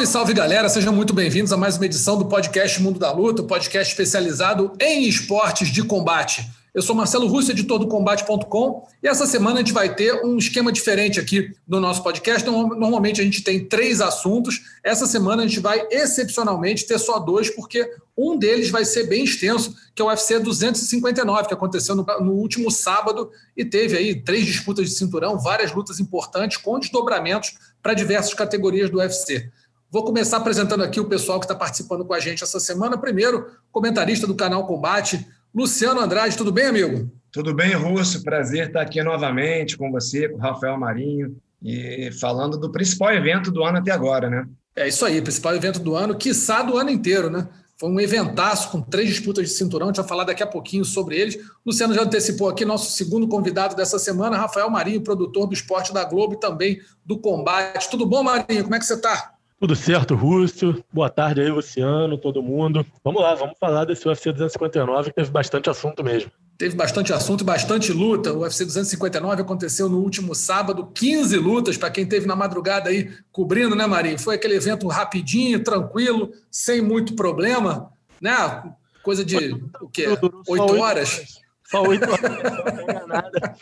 Salve, salve galera, sejam muito bem-vindos a mais uma edição do podcast Mundo da Luta, podcast especializado em esportes de combate. Eu sou Marcelo Russo, editor do Combate.com, e essa semana a gente vai ter um esquema diferente aqui no nosso podcast. Normalmente a gente tem três assuntos, essa semana a gente vai excepcionalmente ter só dois, porque um deles vai ser bem extenso, que é o UFC 259, que aconteceu no, no último sábado e teve aí três disputas de cinturão, várias lutas importantes com desdobramentos para diversas categorias do UFC. Vou começar apresentando aqui o pessoal que está participando com a gente essa semana. Primeiro, comentarista do canal Combate, Luciano Andrade, tudo bem, amigo? Tudo bem, Russo. Prazer estar aqui novamente com você, com o Rafael Marinho, e falando do principal evento do ano até agora, né? É isso aí, principal evento do ano, quiçá do ano inteiro, né? Foi um eventaço com três disputas de cinturão, a gente vai falar daqui a pouquinho sobre eles. Luciano já antecipou aqui nosso segundo convidado dessa semana, Rafael Marinho, produtor do Esporte da Globo e também do Combate. Tudo bom, Marinho? Como é que você está? Tudo certo, Rússio. Boa tarde aí, Luciano, todo mundo. Vamos lá, vamos falar desse UFC 259, que teve bastante assunto mesmo. Teve bastante assunto e bastante luta. O UFC 259 aconteceu no último sábado, 15 lutas para quem teve na madrugada aí cobrindo, né, Marinho? Foi aquele evento rapidinho, tranquilo, sem muito problema, né? Coisa de o quê? Oito horas? Só oito horas, não nada.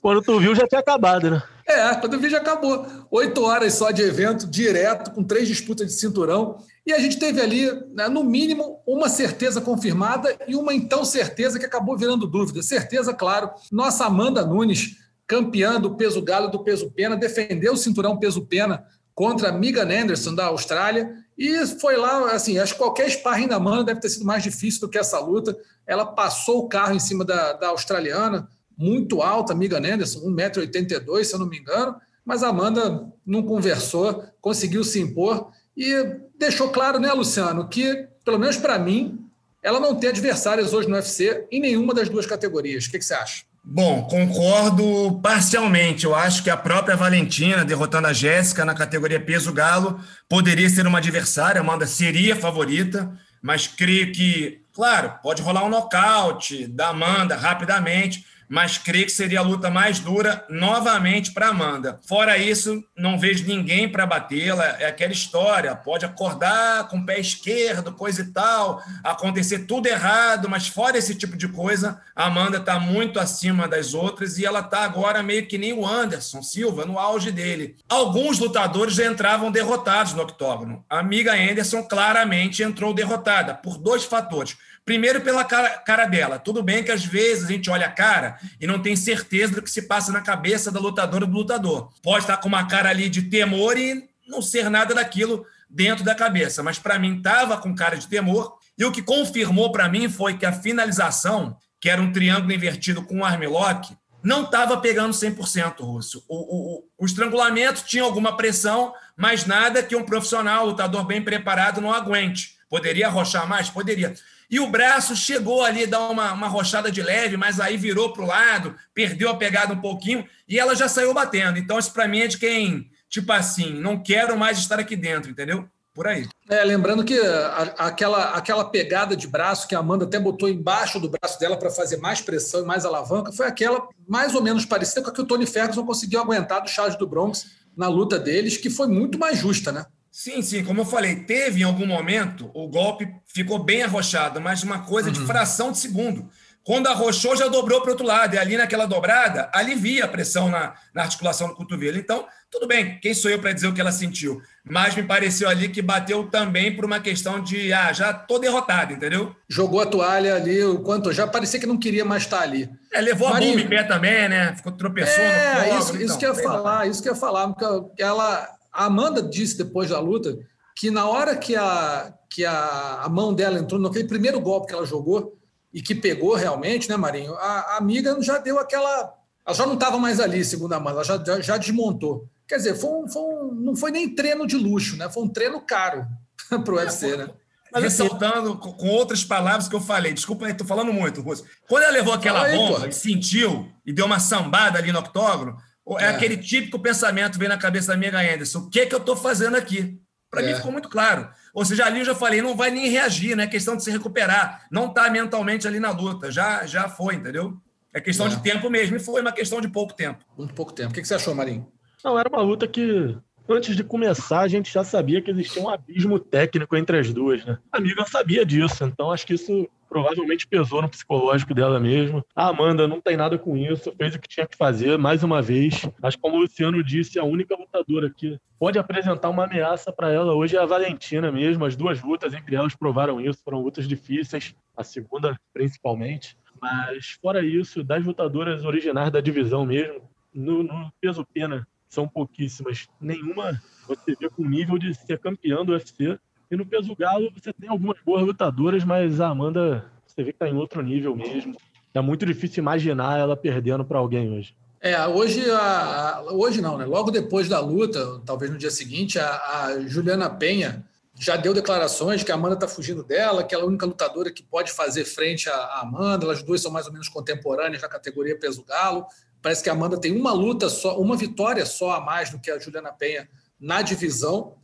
Quando tu viu, já tinha acabado, né? É, quando eu vi, já acabou. Oito horas só de evento, direto, com três disputas de cinturão. E a gente teve ali, né, no mínimo, uma certeza confirmada e uma então certeza que acabou virando dúvida. Certeza, claro, nossa Amanda Nunes, campeã do peso galo do peso pena, defendeu o cinturão peso pena contra Megan Anderson da Austrália e foi lá, assim, acho que qualquer sparring da Amanda deve ter sido mais difícil do que essa luta. Ela passou o carro em cima da, da australiana, muito alta, amiga Anderson, 1,82m, se eu não me engano, mas a Amanda não conversou, conseguiu se impor e deixou claro, né, Luciano, que, pelo menos para mim, ela não tem adversários hoje no UFC em nenhuma das duas categorias. O que, que você acha? Bom, concordo parcialmente. Eu acho que a própria Valentina, derrotando a Jéssica na categoria peso galo, poderia ser uma adversária. Amanda seria favorita, mas creio que, claro, pode rolar um nocaute da Amanda rapidamente mas creio que seria a luta mais dura novamente para Amanda. Fora isso, não vejo ninguém para batê-la. É aquela história: pode acordar com o pé esquerdo, coisa e tal, acontecer tudo errado, mas fora esse tipo de coisa, a Amanda está muito acima das outras e ela está agora meio que nem o Anderson Silva, no auge dele. Alguns lutadores já entravam derrotados no octógono. A amiga Anderson claramente entrou derrotada por dois fatores. Primeiro, pela cara, cara, dela. Tudo bem que às vezes a gente olha a cara e não tem certeza do que se passa na cabeça da lutadora ou do lutador. Pode estar com uma cara ali de temor e não ser nada daquilo dentro da cabeça. Mas para mim estava com cara de temor. E o que confirmou para mim foi que a finalização, que era um triângulo invertido com um armlock, não estava pegando 100%, Rússio. O, o, o, estrangulamento tinha alguma pressão, mas nada que um profissional, lutador bem preparado, não aguente. Poderia arrochar mais? Poderia. E o braço chegou ali a dar uma, uma rochada de leve, mas aí virou para o lado, perdeu a pegada um pouquinho e ela já saiu batendo. Então, isso para mim é de quem, tipo assim, não quero mais estar aqui dentro, entendeu? Por aí. É, lembrando que a, aquela, aquela pegada de braço que a Amanda até botou embaixo do braço dela para fazer mais pressão e mais alavanca foi aquela mais ou menos parecida com a que o Tony Ferguson conseguiu aguentar do Charles do Bronx na luta deles, que foi muito mais justa, né? Sim, sim, como eu falei, teve em algum momento, o golpe ficou bem arrochado, mas uma coisa uhum. de fração de segundo. Quando arrochou, já dobrou para o outro lado, e ali naquela dobrada, alivia a pressão na, na articulação do cotovelo. Então, tudo bem, quem sou eu para dizer o que ela sentiu? Mas me pareceu ali que bateu também por uma questão de, ah, já tô derrotado, entendeu? Jogou a toalha ali, o quanto já parecia que não queria mais estar ali. É, levou Marinho. a bomba em pé também, né? Ficou tropeçou é, no isso, então, isso que eu ia falar, isso que eu ia falar, porque ela a Amanda disse depois da luta que na hora que a, que a, a mão dela entrou naquele primeiro golpe que ela jogou e que pegou realmente, né, Marinho? A, a amiga já deu aquela. Ela já não estava mais ali, segundo a Amanda, ela já, já, já desmontou. Quer dizer, foi um, foi um, não foi nem treino de luxo, né? Foi um treino caro para o UFC, né? Mas assim, Ressaltando com outras palavras que eu falei, desculpa, estou falando muito, Russo. Quando ela levou aquela aí, bomba e sentiu e deu uma sambada ali no octógono, é, é, aquele típico pensamento que vem na cabeça da minha Anderson: o que, é que eu estou fazendo aqui? Para é. mim ficou muito claro. Ou seja, ali eu já falei, não vai nem reagir, né? É questão de se recuperar. Não está mentalmente ali na luta. Já, já foi, entendeu? É questão é. de tempo mesmo. E foi uma questão de pouco tempo. Muito pouco tempo. O que você achou, Marinho? Não, era uma luta que antes de começar, a gente já sabia que existia um abismo técnico entre as duas, né? A amiga sabia disso, então acho que isso provavelmente pesou no psicológico dela mesmo. A Amanda não tem nada com isso, fez o que tinha que fazer, mais uma vez. Que, como o Luciano disse, a única lutadora que pode apresentar uma ameaça para ela hoje é a Valentina mesmo. As duas lutas entre elas provaram isso, foram lutas difíceis, a segunda principalmente. Mas, fora isso, das lutadoras originais da divisão mesmo, no, no peso pena são pouquíssimas. Nenhuma você vê com nível de ser campeão do UFC. E no peso galo você tem algumas boas lutadoras, mas a Amanda você vê que está em outro nível mesmo. É muito difícil imaginar ela perdendo para alguém hoje. É, hoje, a, hoje não, né? Logo depois da luta, talvez no dia seguinte, a, a Juliana Penha já deu declarações que a Amanda está fugindo dela, que ela é a única lutadora que pode fazer frente à Amanda. Elas duas são mais ou menos contemporâneas na categoria peso galo. Parece que a Amanda tem uma luta só, uma vitória só a mais do que a Juliana Penha na divisão.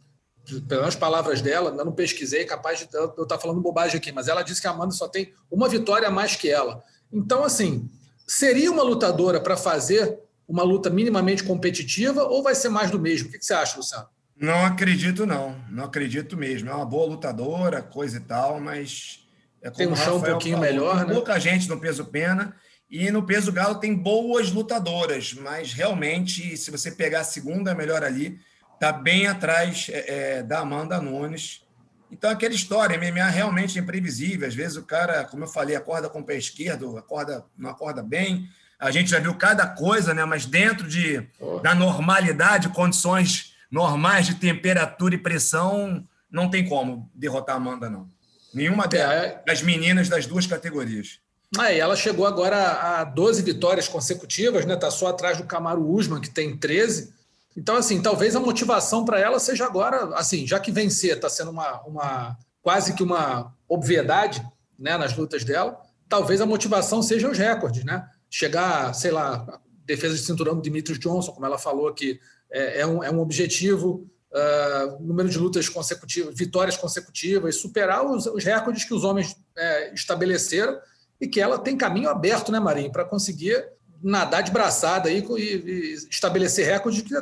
Pelas palavras dela, eu não pesquisei, capaz de eu estar falando bobagem aqui, mas ela disse que a Amanda só tem uma vitória a mais que ela. Então, assim, seria uma lutadora para fazer uma luta minimamente competitiva ou vai ser mais do mesmo? O que você acha, Luciano? Não acredito, não. Não acredito mesmo. É uma boa lutadora, coisa e tal, mas. É tem um chão um pouquinho falou, melhor, tem né? Pouca gente no peso pena. E no peso galo tem boas lutadoras, mas realmente, se você pegar a segunda melhor ali, tá bem atrás é, é da Amanda Nunes. Então, aquela história, MMA realmente é imprevisível. Às vezes o cara, como eu falei, acorda com o pé esquerdo, acorda, não acorda bem. A gente já viu cada coisa, né? Mas dentro de, oh. da normalidade, condições normais de temperatura e pressão, não tem como derrotar a Amanda, não. Nenhuma é. das meninas das duas categorias. Ah, ela chegou agora a 12 vitórias consecutivas, né? Tá só atrás do Camaro Usman, que tem 13. Então, assim, talvez a motivação para ela seja agora, assim, já que vencer está sendo uma, uma quase que uma obviedade né, nas lutas dela, talvez a motivação seja os recordes, né? Chegar, sei lá, defesa de cinturão do Dimitris Johnson, como ela falou que é, é, um, é um objetivo, uh, número de lutas consecutivas, vitórias consecutivas, superar os, os recordes que os homens é, estabeleceram e que ela tem caminho aberto, né, Marinho, para conseguir nadar de braçada aí e, e estabelecer recordes que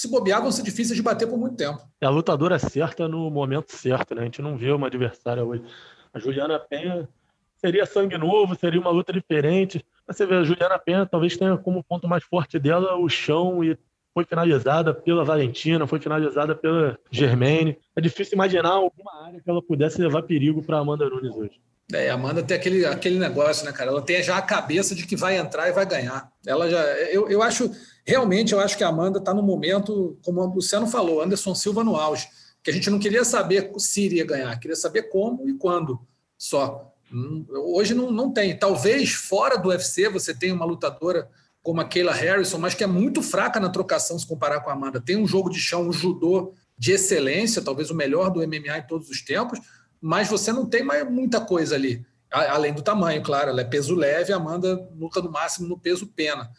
se bobear vão ser difíceis de bater por muito tempo. É a lutadora certa no momento certo, né? A gente não vê uma adversária hoje. A Juliana Penha seria sangue novo, seria uma luta diferente. Você vê, a Juliana Penha talvez tenha como ponto mais forte dela o chão e foi finalizada pela Valentina, foi finalizada pela Germaine. É difícil imaginar alguma área que ela pudesse levar perigo para Amanda Nunes hoje. É, a Amanda tem aquele, aquele negócio, né, cara? Ela tem já a cabeça de que vai entrar e vai ganhar. Ela já. Eu, eu acho, realmente, eu acho que a Amanda está no momento, como o Luciano falou, Anderson Silva no auge, que a gente não queria saber se iria ganhar, queria saber como e quando só. Hum, hoje não, não tem. Talvez fora do UFC você tenha uma lutadora como a Kayla Harrison, mas que é muito fraca na trocação se comparar com a Amanda. Tem um jogo de chão, um judô de excelência, talvez o melhor do MMA em todos os tempos mas você não tem mais muita coisa ali, além do tamanho, claro. Ela é peso leve, a Amanda luta no máximo no peso pena.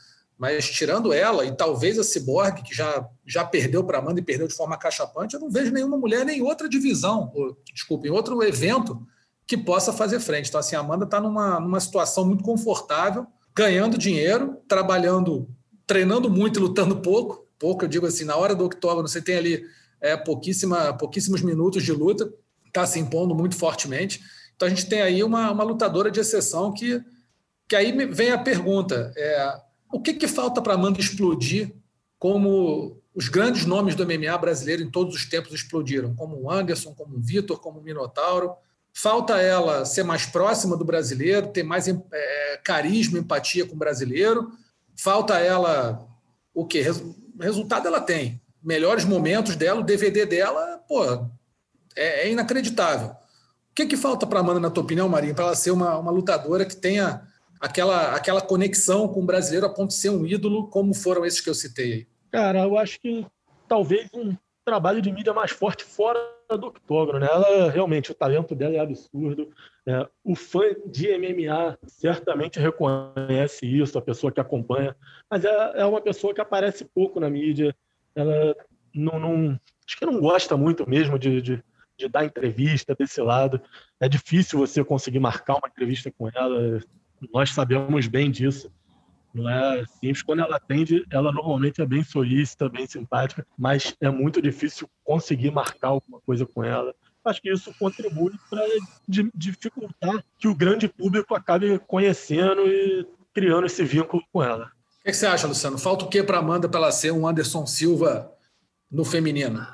Mas tirando ela, e talvez a Cyborg, que já, já perdeu para Amanda e perdeu de forma cachapante, eu não vejo nenhuma mulher nem outra divisão, ou, desculpa, em outro evento que possa fazer frente. Então, assim, a Amanda está numa, numa situação muito confortável, ganhando dinheiro, trabalhando, treinando muito e lutando pouco. Pouco, eu digo assim, na hora do octógono, você tem ali é, pouquíssima, pouquíssimos minutos de luta está se impondo muito fortemente. Então a gente tem aí uma, uma lutadora de exceção que, que aí vem a pergunta: é, o que, que falta para Amanda explodir como os grandes nomes do MMA brasileiro em todos os tempos explodiram, como o Anderson, como o Vitor, como o Minotauro. Falta ela ser mais próxima do brasileiro, ter mais é, carisma, empatia com o brasileiro. Falta ela o quê? Resultado ela tem. Melhores momentos dela, o DVD dela, pô, é, é inacreditável. O que, que falta para a Amanda, na tua opinião, Marinho, para ela ser uma, uma lutadora que tenha aquela, aquela conexão com o brasileiro a ponto de ser um ídolo, como foram esses que eu citei aí? Cara, eu acho que talvez um trabalho de mídia mais forte fora do octógono, né? Ela realmente o talento dela é absurdo. É, o fã de MMA certamente reconhece isso, a pessoa que acompanha, mas é, é uma pessoa que aparece pouco na mídia. Ela não, não acho que não gosta muito mesmo de, de, de, dar entrevista desse lado. É difícil você conseguir marcar uma entrevista com ela. Nós sabemos bem disso. Não é simples. Quando ela atende, ela normalmente é bem solícita, bem simpática, mas é muito difícil conseguir marcar alguma coisa com ela. Acho que isso contribui para dificultar que o grande público acabe conhecendo e criando esse vínculo com ela. O que você acha, Luciano? Falta o que para Amanda para ela ser um Anderson Silva no feminino?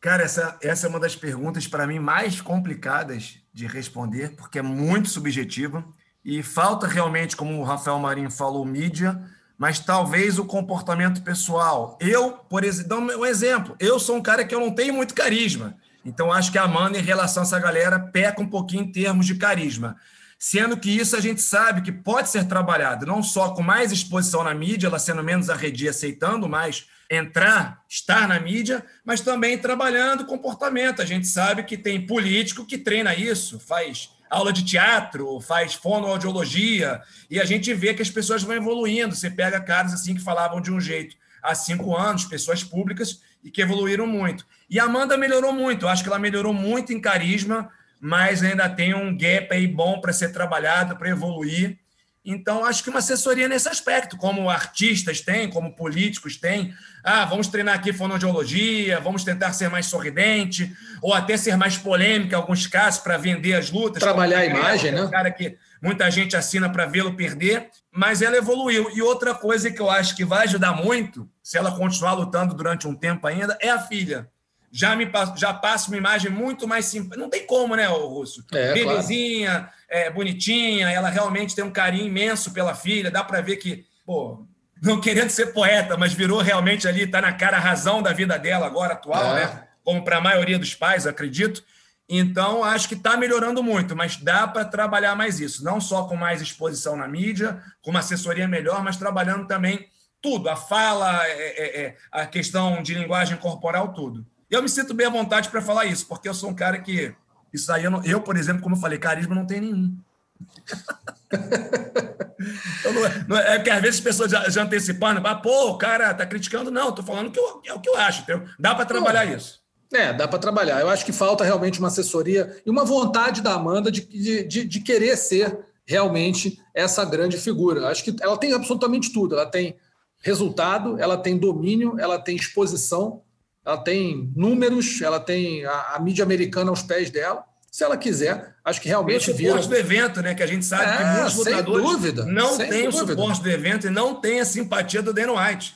Cara, essa, essa é uma das perguntas para mim mais complicadas de responder, porque é muito subjetiva. E falta realmente, como o Rafael Marinho falou, mídia, mas talvez o comportamento pessoal. Eu, por exemplo, um exemplo. Eu sou um cara que eu não tenho muito carisma. Então, acho que a Amanda, em relação a essa galera, peca um pouquinho em termos de carisma. Sendo que isso a gente sabe que pode ser trabalhado, não só com mais exposição na mídia, ela sendo menos arredia, aceitando mais entrar, estar na mídia, mas também trabalhando comportamento. A gente sabe que tem político que treina isso, faz aula de teatro, faz fonoaudiologia, e a gente vê que as pessoas vão evoluindo. Você pega caras assim que falavam de um jeito há cinco anos, pessoas públicas, e que evoluíram muito. E a Amanda melhorou muito, eu acho que ela melhorou muito em carisma, mas ainda tem um gap aí bom para ser trabalhado, para evoluir. Então, acho que uma assessoria nesse aspecto, como artistas têm, como políticos têm. Ah, vamos treinar aqui fonoaudiologia, vamos tentar ser mais sorridente, ou até ser mais polêmico em alguns casos para vender as lutas. Trabalhar a imagem, né? Um cara que muita gente assina para vê-lo perder, mas ela evoluiu. E outra coisa que eu acho que vai ajudar muito, se ela continuar lutando durante um tempo ainda, é a filha já me já passa uma imagem muito mais simples. Não tem como, né, o Russo? É, Bebezinha, claro. é, bonitinha, ela realmente tem um carinho imenso pela filha, dá para ver que, pô, não querendo ser poeta, mas virou realmente ali, está na cara a razão da vida dela agora, atual, é. né? Como para a maioria dos pais, acredito. Então, acho que está melhorando muito, mas dá para trabalhar mais isso. Não só com mais exposição na mídia, com uma assessoria melhor, mas trabalhando também tudo, a fala, é, é, é a questão de linguagem corporal, tudo. Eu me sinto bem à vontade para falar isso, porque eu sou um cara que. Isso aí, eu, não, eu, por exemplo, como eu falei, carisma não tem nenhum. então, não é, não é, é, porque às vezes as pessoas já, já antecipando, ah, pô, o cara tá criticando. Não, tô falando que eu, é o que eu acho, entendeu? Dá para trabalhar isso. É, dá para trabalhar. Eu acho que falta realmente uma assessoria e uma vontade da Amanda de, de, de querer ser realmente essa grande figura. Acho que ela tem absolutamente tudo. Ela tem resultado, ela tem domínio, ela tem exposição, ela tem números, ela tem a, a, mídia americana aos pés dela. Se ela quiser, acho que realmente vira. o suporte do evento, né? Que a gente sabe é, que muitos lutadores dúvida, não têm o suporte do evento e não têm a simpatia do Dana White.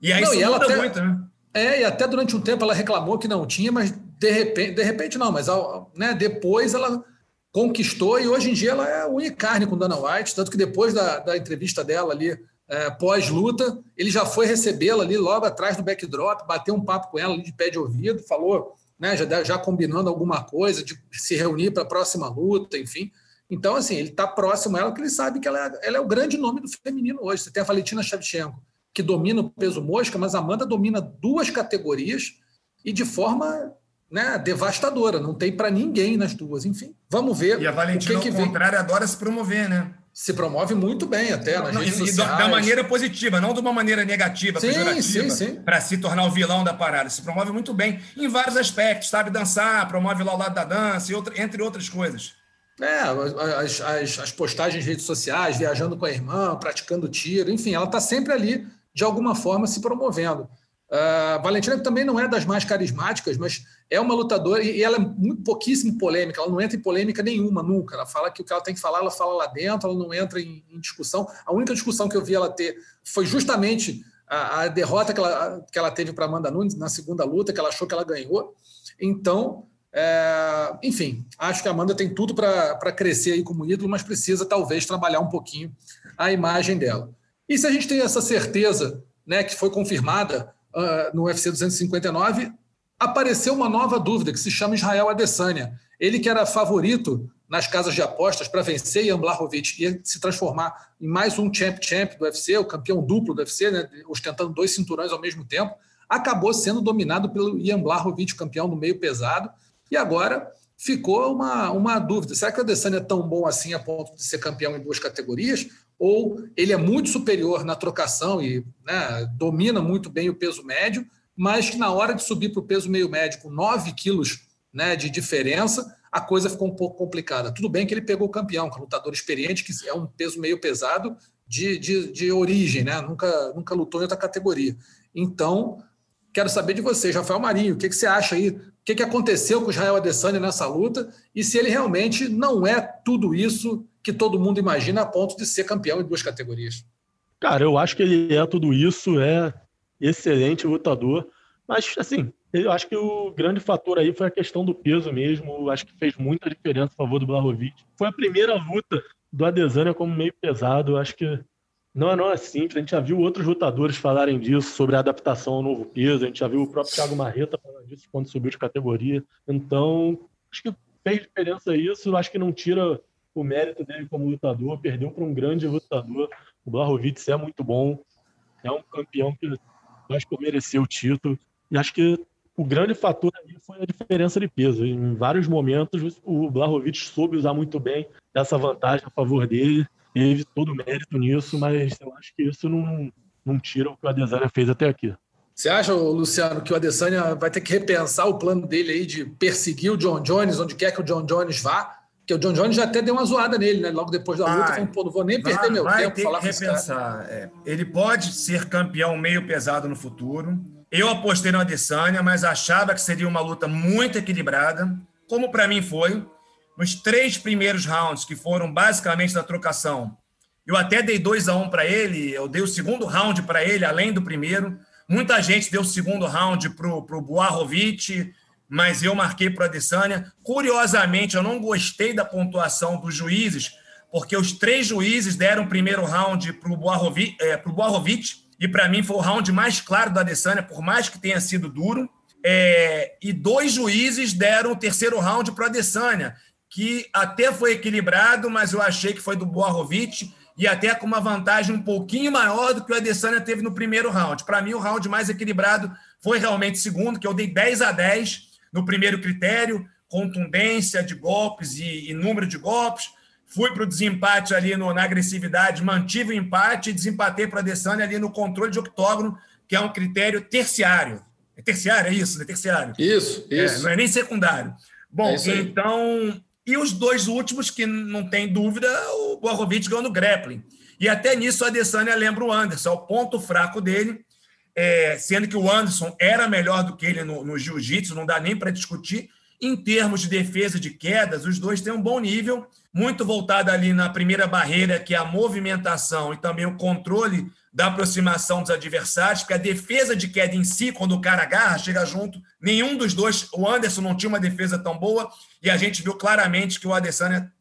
E aí não, isso e muda até, muito, né? É, e até durante um tempo ela reclamou que não tinha, mas de repente, de repente não, mas né, depois ela conquistou e hoje em dia ela é unha carne com Dana White, tanto que depois da, da entrevista dela ali é, pós-luta, ele já foi recebê-la ali logo atrás do backdrop, bateu um papo com ela ali de pé de ouvido, falou, né, já, já combinando alguma coisa, de se reunir para a próxima luta, enfim. Então, assim, ele está próximo a ela, porque ele sabe que ela é, ela é, o grande nome do feminino hoje. Você tem a Valentina Shevchenko, que domina o peso mosca, mas a Amanda domina duas categorias e de forma né, devastadora. Não tem para ninguém nas duas. Enfim, vamos ver. E a Valentina, o que, que ao contrário, adora se promover, né? Se promove muito bem até nas não, redes e sociais. Da maneira positiva, não de uma maneira negativa, sim, pejorativa, para se tornar o vilão da parada. Se promove muito bem em vários aspectos, sabe dançar, promove lá o lado da dança, entre outras coisas. É, as, as, as postagens em redes sociais, viajando com a irmã, praticando tiro, enfim, ela está sempre ali, de alguma forma, se promovendo. Uh, Valentina também não é das mais carismáticas, mas é uma lutadora e ela é muito pouquíssimo polêmica, ela não entra em polêmica nenhuma, nunca. Ela fala que o que ela tem que falar, ela fala lá dentro, ela não entra em, em discussão. A única discussão que eu vi ela ter foi justamente a, a derrota que ela, que ela teve para Amanda Nunes na segunda luta, que ela achou que ela ganhou. Então, é, enfim, acho que a Amanda tem tudo para crescer aí como ídolo, mas precisa talvez trabalhar um pouquinho a imagem dela. E se a gente tem essa certeza, né, que foi confirmada uh, no UFC 259, apareceu uma nova dúvida que se chama Israel Adesanya. Ele que era favorito nas casas de apostas para vencer Ian Blachowicz e se transformar em mais um champ champ do UFC, o campeão duplo do UFC, né, ostentando dois cinturões ao mesmo tempo. acabou sendo dominado pelo Ian Blachowicz, campeão do meio pesado, e agora ficou uma, uma dúvida. Será que o Adesanya é tão bom assim a ponto de ser campeão em duas categorias? Ou ele é muito superior na trocação e né, domina muito bem o peso médio, mas que na hora de subir para o peso meio médio com 9 quilos né, de diferença, a coisa ficou um pouco complicada. Tudo bem que ele pegou o campeão, que é um lutador experiente, que é um peso meio pesado de, de, de origem, né? nunca, nunca lutou em outra categoria. Então, quero saber de vocês, Rafael Marinho, o que, que você acha aí? Que, que aconteceu com Israel Adesanya nessa luta e se ele realmente não é tudo isso que todo mundo imagina a ponto de ser campeão em duas categorias? Cara, eu acho que ele é tudo isso, é excelente lutador, mas assim, eu acho que o grande fator aí foi a questão do peso mesmo. Acho que fez muita diferença a favor do Blahovic. Foi a primeira luta do Adesanya como meio pesado. Acho que não, não é simples. A gente já viu outros lutadores falarem disso, sobre a adaptação ao novo peso. A gente já viu o próprio Thiago Marreta falando disso quando subiu de categoria. Então, acho que fez diferença isso. Acho que não tira o mérito dele como lutador. Perdeu para um grande lutador. O Blahovic é muito bom. É um campeão que acho que mereceu o título. E acho que o grande fator ali foi a diferença de peso. Em vários momentos, o Blahovic soube usar muito bem essa vantagem a favor dele, teve todo o mérito nisso, mas eu acho que isso não, não tira o que o Adesanya fez até aqui. Você acha, Luciano, que o Adesanya vai ter que repensar o plano dele aí de perseguir o John Jones onde quer que o John Jones vá? Porque o John Jones já até deu uma zoada nele, né? Logo depois da luta, falou, pô, não vou nem perder vai, meu vai tempo ter falar que repensar. É. Ele pode ser campeão meio pesado no futuro, eu apostei no Adesanya, mas achava que seria uma luta muito equilibrada, como para mim foi. Nos três primeiros rounds, que foram basicamente da trocação, eu até dei 2 a 1 um para ele, eu dei o segundo round para ele, além do primeiro. Muita gente deu o segundo round para o Boarovic, mas eu marquei para o Adesanya. Curiosamente, eu não gostei da pontuação dos juízes, porque os três juízes deram o primeiro round para o Boarovic, é, e para mim foi o round mais claro do Adesanya, por mais que tenha sido duro. É, e dois juízes deram o terceiro round para o Adesanya, que até foi equilibrado, mas eu achei que foi do Boarovic e até com uma vantagem um pouquinho maior do que o Adesanya teve no primeiro round. Para mim, o round mais equilibrado foi realmente o segundo, que eu dei 10 a 10 no primeiro critério, contundência de golpes e, e número de golpes. Fui para o desempate ali no, na agressividade, mantive o empate e desempatei para a Adesanya ali no controle de octógono, que é um critério terciário. É terciário, é isso? É terciário. Isso, é, isso. É, não é nem secundário. Bom, é então. E os dois últimos, que não tem dúvida, o Bogovic ganhou no grappling. E até nisso a Adesanya lembra o Anderson, é o ponto fraco dele, é, sendo que o Anderson era melhor do que ele no, no jiu-jitsu, não dá nem para discutir. Em termos de defesa de quedas, os dois têm um bom nível, muito voltado ali na primeira barreira, que é a movimentação e também o controle da aproximação dos adversários, porque a defesa de queda em si, quando o cara agarra, chega junto, nenhum dos dois, o Anderson não tinha uma defesa tão boa, e a gente viu claramente que o Adesanya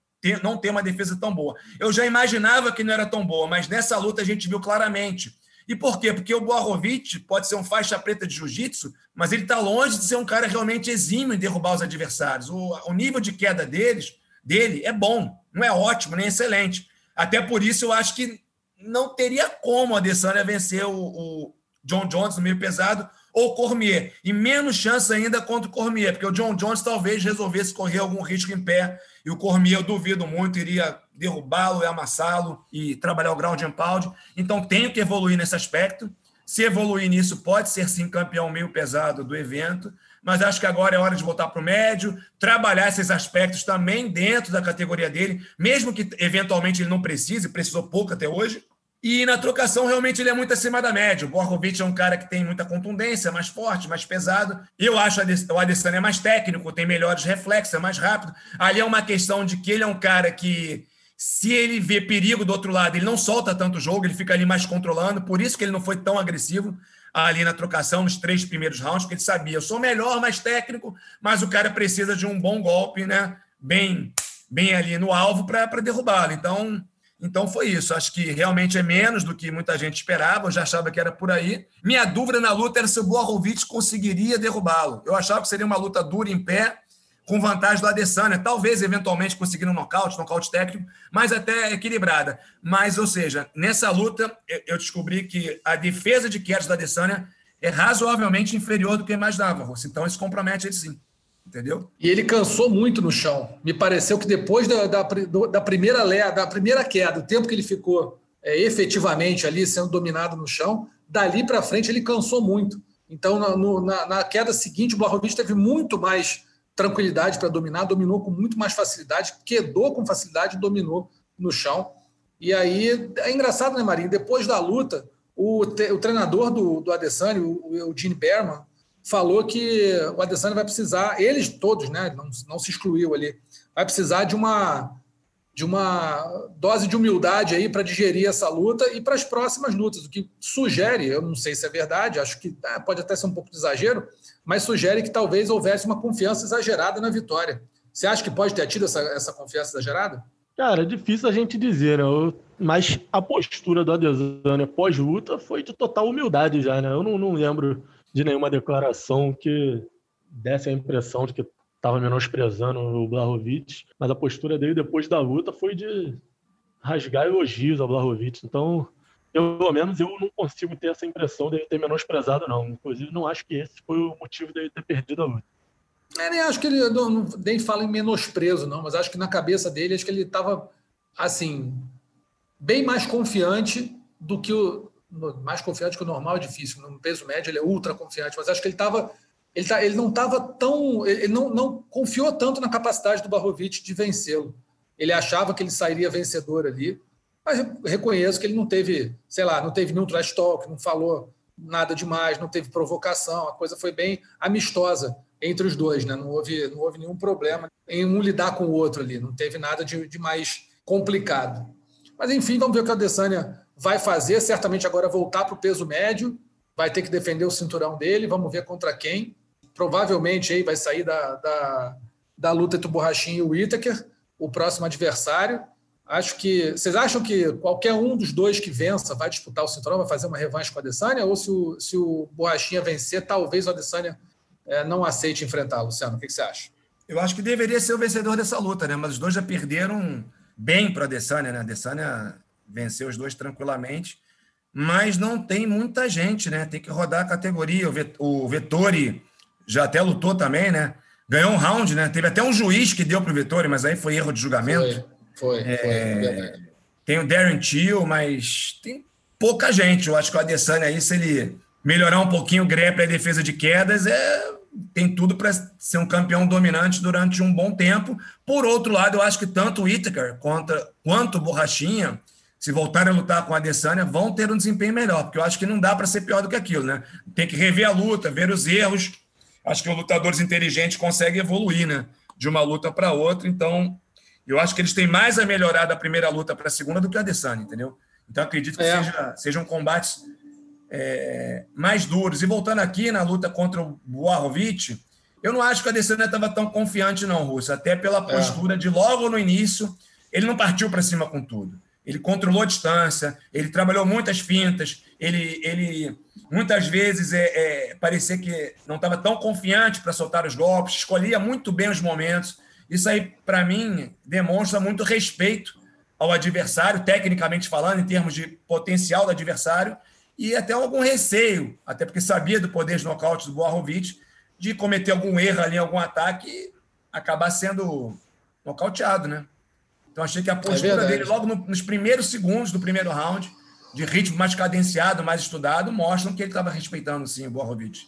não tem uma defesa tão boa. Eu já imaginava que não era tão boa, mas nessa luta a gente viu claramente e por quê? Porque o Boarovic pode ser um faixa preta de jiu-jitsu, mas ele está longe de ser um cara realmente exímio em derrubar os adversários. O, o nível de queda deles, dele é bom, não é ótimo, nem excelente. Até por isso eu acho que não teria como a Adesanya vencer o, o John Jones no meio pesado ou Cormier. E menos chance ainda contra o Cormier, porque o John Jones talvez resolvesse correr algum risco em pé e o Cormier, eu duvido muito, iria derrubá-lo e amassá-lo e trabalhar o ground and pound. Então, tenho que evoluir nesse aspecto. Se evoluir nisso, pode ser sim campeão meio pesado do evento, mas acho que agora é hora de voltar para o médio, trabalhar esses aspectos também dentro da categoria dele, mesmo que eventualmente ele não precise, precisou pouco até hoje, e na trocação, realmente, ele é muito acima da média. O Borgovic é um cara que tem muita contundência, mais forte, mais pesado. Eu acho o Adesanya mais técnico, tem melhores reflexos, é mais rápido. Ali é uma questão de que ele é um cara que, se ele vê perigo do outro lado, ele não solta tanto o jogo, ele fica ali mais controlando. Por isso que ele não foi tão agressivo ali na trocação, nos três primeiros rounds, porque ele sabia, eu sou melhor, mais técnico, mas o cara precisa de um bom golpe, né? Bem, bem ali no alvo para derrubá-lo. Então então foi isso. Acho que realmente é menos do que muita gente esperava. Eu já achava que era por aí. Minha dúvida na luta era se o Boarovic conseguiria derrubá-lo. Eu achava que seria uma luta dura em pé, com vantagem do Adesanya. Talvez, eventualmente, conseguindo um nocaute, nocaute técnico, mas até equilibrada. Mas, ou seja, nessa luta, eu descobri que a defesa de quedas do Adesanya é razoavelmente inferior do que eu imaginava, Russo. Então isso compromete ele sim. Entendeu? E ele cansou muito no chão. Me pareceu que depois da, da, da primeira da primeira queda, o tempo que ele ficou é, efetivamente ali sendo dominado no chão, dali para frente ele cansou muito. Então, na, no, na, na queda seguinte, o Blahovic teve muito mais tranquilidade para dominar, dominou com muito mais facilidade, quedou com facilidade, dominou no chão. E aí é engraçado, né, Marinho? Depois da luta, o, te, o treinador do, do Adesanya, o, o Gene Berman, falou que o Adesanya vai precisar, eles todos, né, não, não se excluiu ali, vai precisar de uma de uma dose de humildade aí para digerir essa luta e para as próximas lutas, o que sugere, eu não sei se é verdade, acho que é, pode até ser um pouco de exagero, mas sugere que talvez houvesse uma confiança exagerada na vitória. Você acha que pode ter tido essa, essa confiança exagerada? Cara, é difícil a gente dizer, né? Mas a postura do Adesanya pós-luta foi de total humildade já, né? Eu não, não lembro de nenhuma declaração que desse a impressão de que estava menosprezando o Blahovic, mas a postura dele depois da luta foi de rasgar elogios ao Blahovic. Então, pelo menos eu não consigo ter essa impressão dele ter menosprezado, não. Inclusive, não acho que esse foi o motivo dele ter perdido a luta. É, nem acho que ele não, não, nem fala em menosprezo, não, mas acho que na cabeça dele, acho que ele estava assim, bem mais confiante do que o. Mais confiante que o normal é difícil. No peso médio, ele é ultra confiante, mas acho que ele estava ele, tá, ele não estava tão. Ele não, não confiou tanto na capacidade do Barrovic de vencê-lo. Ele achava que ele sairia vencedor ali, mas reconheço que ele não teve, sei lá, não teve nenhum trash talk, não falou nada demais, não teve provocação, a coisa foi bem amistosa entre os dois, né? Não houve, não houve nenhum problema em um lidar com o outro ali, não teve nada de, de mais complicado. Mas enfim, vamos ver o que a Adesanya vai fazer. Certamente agora voltar para o peso médio, vai ter que defender o cinturão dele, vamos ver contra quem provavelmente aí vai sair da, da, da luta entre o Borrachinho e o Whittaker, o próximo adversário. Acho que. Vocês acham que qualquer um dos dois que vença vai disputar o cinturão, vai fazer uma revanche com a Adesanya? Ou se o, se o Borrachinha vencer, talvez o Adesanya é, não aceite enfrentar, Luciano? O que, que, você acha? Eu acho que deveria ser o vencedor dessa luta, né? Mas os dois já perderam bem para a Adesanya, né? A Adesanya venceu os dois tranquilamente, mas não tem muita gente, né? Tem que rodar a categoria. O Vettori já até lutou também, né? Ganhou um round, né? Teve até um juiz que deu para o Vitória, mas aí foi erro de julgamento. Foi, foi. É, foi tem o Darren Till, mas tem pouca gente. Eu acho que o Adesanya aí, se ele melhorar um pouquinho o grepe e a defesa de quedas, é, tem tudo para ser um campeão dominante durante um bom tempo. Por outro lado, eu acho que tanto o Itaker quanto, quanto o Borrachinha, se voltarem a lutar com a Adesanya, vão ter um desempenho melhor, porque eu acho que não dá para ser pior do que aquilo, né? Tem que rever a luta, ver os erros acho que os lutadores inteligentes conseguem evoluir, né? De uma luta para outra. Então, eu acho que eles têm mais a melhorar da primeira luta para a segunda do que a Adesanya, entendeu? Então, acredito que é. seja, sejam combates é, mais duros. E voltando aqui na luta contra o Boarovic, eu não acho que a Adesanya estava tão confiante, não, Russo. Até pela é. postura é. de logo no início, ele não partiu para cima com tudo. Ele controlou a distância, ele trabalhou muitas fintas, ele, ele muitas vezes é, é parecia que não estava tão confiante para soltar os golpes, escolhia muito bem os momentos. Isso aí, para mim, demonstra muito respeito ao adversário, tecnicamente falando, em termos de potencial do adversário, e até algum receio, até porque sabia do poder de nocaute do Boarovic, de cometer algum erro ali, algum ataque e acabar sendo nocauteado, né? Então achei que a postura é dele, logo no, nos primeiros segundos do primeiro round, de ritmo mais cadenciado, mais estudado, mostram que ele estava respeitando sim o Blachowicz.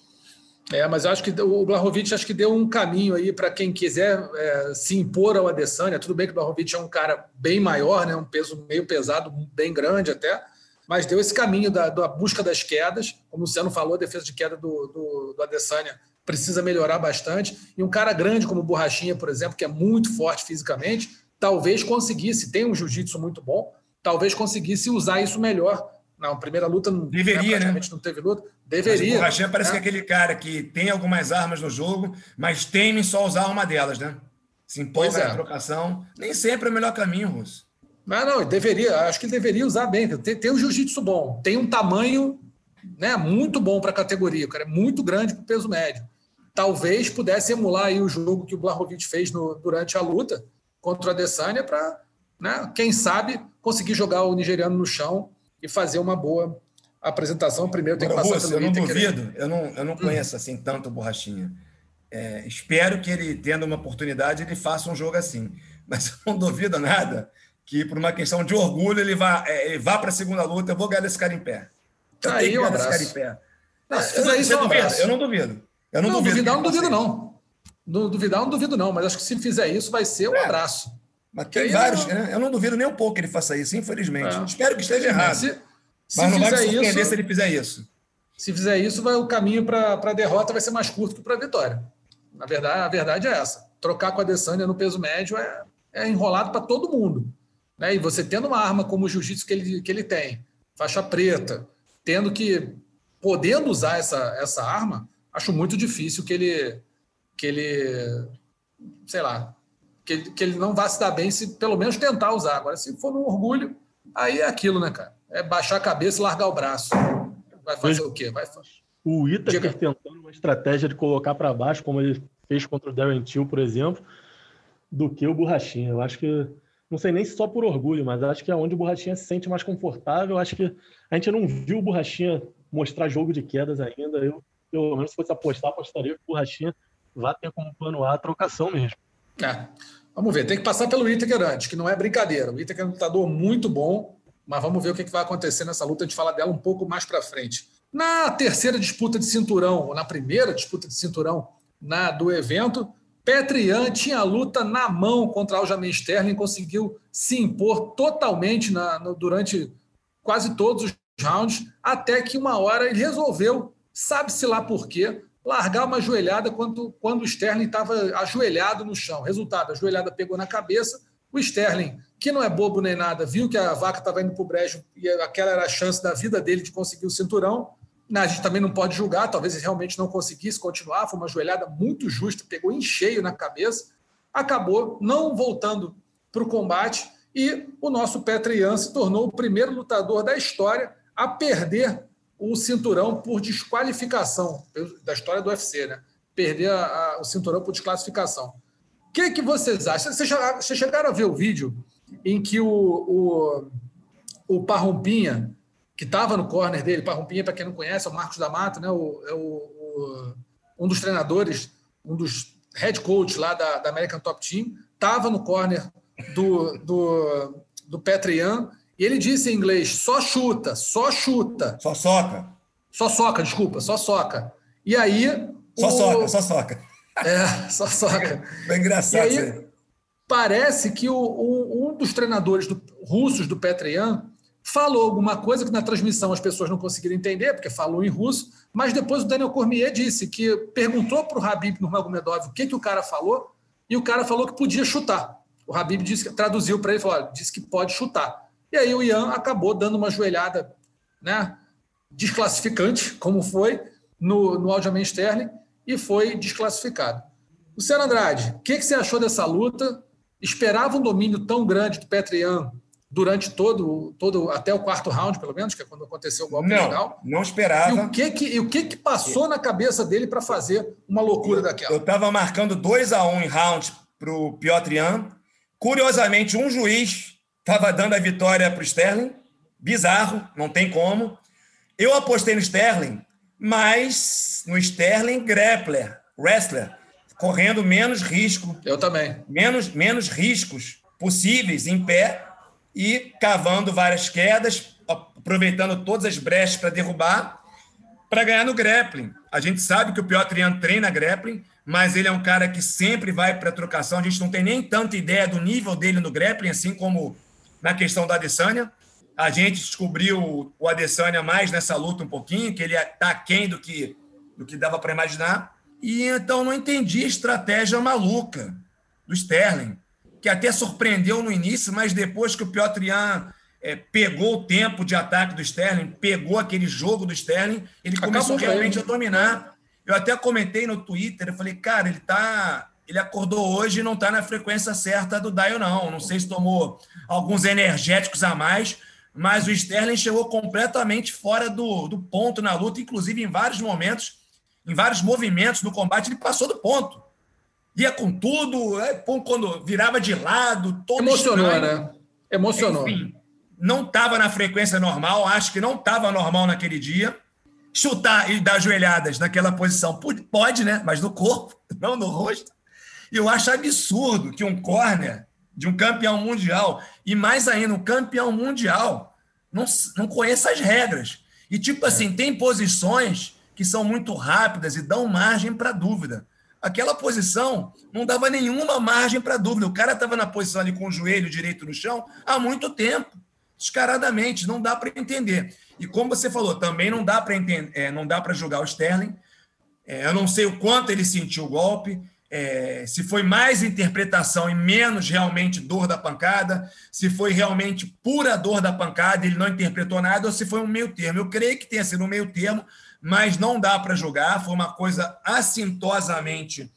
É, mas eu acho que o Blachowicz acho que deu um caminho aí para quem quiser é, se impor ao Adesanya. Tudo bem que o Blachowicz é um cara bem maior, né, um peso meio pesado, bem grande até, mas deu esse caminho da, da busca das quedas. Como o Luciano falou, a defesa de queda do, do, do Adesanya precisa melhorar bastante. E um cara grande como o Borrachinha, por exemplo, que é muito forte fisicamente, talvez conseguisse, tem um jiu-jitsu muito bom, talvez conseguisse usar isso melhor. Na primeira luta não, Deveria, né? não teve luta. Deveria. Mas o parece né? que é aquele cara que tem algumas armas no jogo, mas teme só usar uma delas, né? Se impõe é. a trocação. Nem sempre é o melhor caminho, Russo. Não, não, deveria. Acho que ele deveria usar bem. Tem, tem um jiu-jitsu bom, tem um tamanho né, muito bom para a categoria. O cara é muito grande para o peso médio. Talvez pudesse emular aí o jogo que o Blahovic fez no, durante a luta contra o Adesanya para, né, quem sabe, conseguir jogar o nigeriano no chão e fazer uma boa apresentação, primeiro tem que passar Russo, pelo eu não duvido, eu não, eu não conheço assim tanto o Borrachinha. É, espero que ele, tendo uma oportunidade, ele faça um jogo assim. Mas eu não duvido nada que, por uma questão de orgulho, ele vá, é, ele vá para a segunda luta. Eu vou ganhar esse cara em pé. Eu Aí, que um esse cara abraço. em pé. Não, É, se eu, fizer não, isso, você é um duvida? abraço. eu não duvido. Eu não, Não, duvido. duvidar, não duvido, não. Du- Duvidar, não duvido, não. Mas acho que se fizer isso, vai ser um É. abraço. Mas tem vários. eu- né? Eu não duvido nem um pouco que ele faça isso, infelizmente. É. Espero que esteja errado. Se, se mas não vai me surpreender isso, se ele fizer isso. se fizer isso, vai, o caminho para a derrota vai ser mais curto que para a vitória. Na verdade, a verdade é essa. Trocar com a Adesanya no peso médio é, é enrolado para todo mundo. Né? E você tendo uma arma como o jiu-jitsu que ele, que ele tem, faixa preta, tendo que. podendo usar essa, essa arma, acho muito difícil que ele. que ele. sei lá. Que, ele- que ele não vá se dar bem se pelo menos tentar usar. Agora, se for no orgulho, aí é aquilo, né, cara? É baixar a cabeça e largar o braço. Vai fazer o quê? Vai fazer. O Itaker Diga. tentando uma estratégia de colocar para baixo, como ele fez contra o Darren Till, por exemplo, do que o Borrachinha. Eu acho que, não sei nem se só por orgulho, mas acho que é onde o Borrachinha se sente mais confortável. Eu acho que a gente não viu o Borrachinha mostrar jogo de quedas ainda. Eu, pelo menos, se fosse apostar, apostaria que o Borrachinha vai ter como plano A a trocação mesmo. É. Vamos ver, tem que passar pelo Itaker antes, que não é brincadeira. O Itaker é um lutador muito bom, mas vamos ver o que que vai acontecer nessa luta. A gente fala dela um pouco mais para frente. Na terceira disputa de cinturão, ou na primeira disputa de cinturão na, do evento, Petrian tinha a luta na mão contra Aljamain Sterling, conseguiu se impor totalmente na- no- durante quase todos os rounds, até que uma hora ele resolveu, sabe-se lá por quê, largar uma joelhada quando, quando o Sterling estava ajoelhado no chão. Resultado, a joelhada pegou na cabeça, o Sterling, que não é bobo nem nada, viu que a vaca estava indo para o brejo e aquela era a chance da vida dele de conseguir o cinturão. A gente também não pode julgar, talvez ele realmente não conseguisse continuar, foi uma joelhada muito justa, pegou em cheio na cabeça, acabou não voltando para o combate e o nosso Petrian se tornou o primeiro lutador da história a perder o cinturão por desqualificação, da história do UFC, né? Perder a- a- o cinturão por desclassificação. O que, que vocês acham? Vocês chegaram, vocês chegaram a ver o vídeo em que o, o, o Parrompinha, que estava no corner dele, Parrompinha, para quem não conhece, é o Marcos da Mata, né? O, é o- um dos treinadores, um dos head coach lá da, da American Top Team, estava no corner do, do, do Petrian e ele disse em inglês: só chuta, só chuta, Só soca. só soca, desculpa, só soca. E aí. Só o- soca, só soca. É, só soca. Foi E engraçado isso aí, aí. parece que o- o- um dos treinadores do- russos do Petrian falou alguma coisa que na transmissão as pessoas não conseguiram entender, porque falou em russo, mas depois o Daniel Cormier disse que perguntou para o Habib Nurmagomedov o que, que o cara falou, e o cara falou que podia chutar. O Habib disse, traduziu para ele e falou: "Olha, disse que pode chutar. E aí o Ian acabou dando uma joelhada né, desclassificante, como foi, no, no Aljamain Sterling, e foi desclassificado. Luciano Andrade, o que, que você achou dessa luta? Esperava um domínio tão grande do Petrian durante todo, todo até o quarto round, pelo menos, que é quando aconteceu o golpe Não, legal. não E esperava. o que que, e o que, que passou na cabeça dele para fazer uma loucura Eu daquela? estava marcando 2 a 1 um em round para o Piotr Jan. Curiosamente, um juiz estava dando a vitória para o Sterling. Bizarro, não tem como. Eu apostei no Sterling, mas no Sterling grappler, wrestler, correndo menos risco, Eu também. menos, menos riscos possíveis em pé e cavando várias quedas, aproveitando todas as brechas para derrubar, para ganhar no grappling. A gente sabe que o Piotr Jan treina grappling, mas ele é um cara que sempre vai para trocação. A gente não tem nem tanta ideia do nível dele no grappling, assim como na questão da Adesanya. A gente descobriu o Adesanya mais nessa luta um pouquinho, que ele está aquém do que, do que dava para imaginar. E então não entendi a estratégia maluca do Sterling, que até surpreendeu no início, mas depois que o Piotr Jan é, pegou o tempo de ataque do Sterling, pegou aquele jogo do Sterling, ele começou realmente a dominar. Eu até comentei no Twitter, eu falei, cara, ele tá. Ele acordou hoje e não está na frequência certa do Dial, não. Não sei se tomou alguns energéticos a mais, mas o Sterling chegou completamente fora do, do ponto na luta, inclusive em vários momentos, em vários movimentos do combate, ele passou do ponto. Ia com tudo, é, quando virava de lado, todo Emocionou, estranho. né? Emocionou. Enfim, não estava na frequência normal, acho que não estava normal naquele dia. Chutar e dar joelhadas naquela posição, pode, né? Mas no corpo, não no rosto. E eu acho absurdo que um corner de um campeão mundial, e mais ainda, um campeão mundial, não, não conheça as regras. E, tipo é. assim, tem posições que são muito rápidas e dão margem para dúvida. Aquela posição não dava nenhuma margem para dúvida. O cara estava na posição ali com o joelho direito no chão há muito tempo, descaradamente, não dá para entender. E como você falou, também não dá para entender, é, não dá para julgar o Sterling. É, eu não sei o quanto ele sentiu o golpe é, se foi mais interpretação e menos realmente dor da pancada, se foi realmente pura dor da pancada, ele não interpretou nada, ou se foi um meio termo. Eu creio que tenha sido um meio termo, mas não dá para julgar, foi uma coisa assintosamente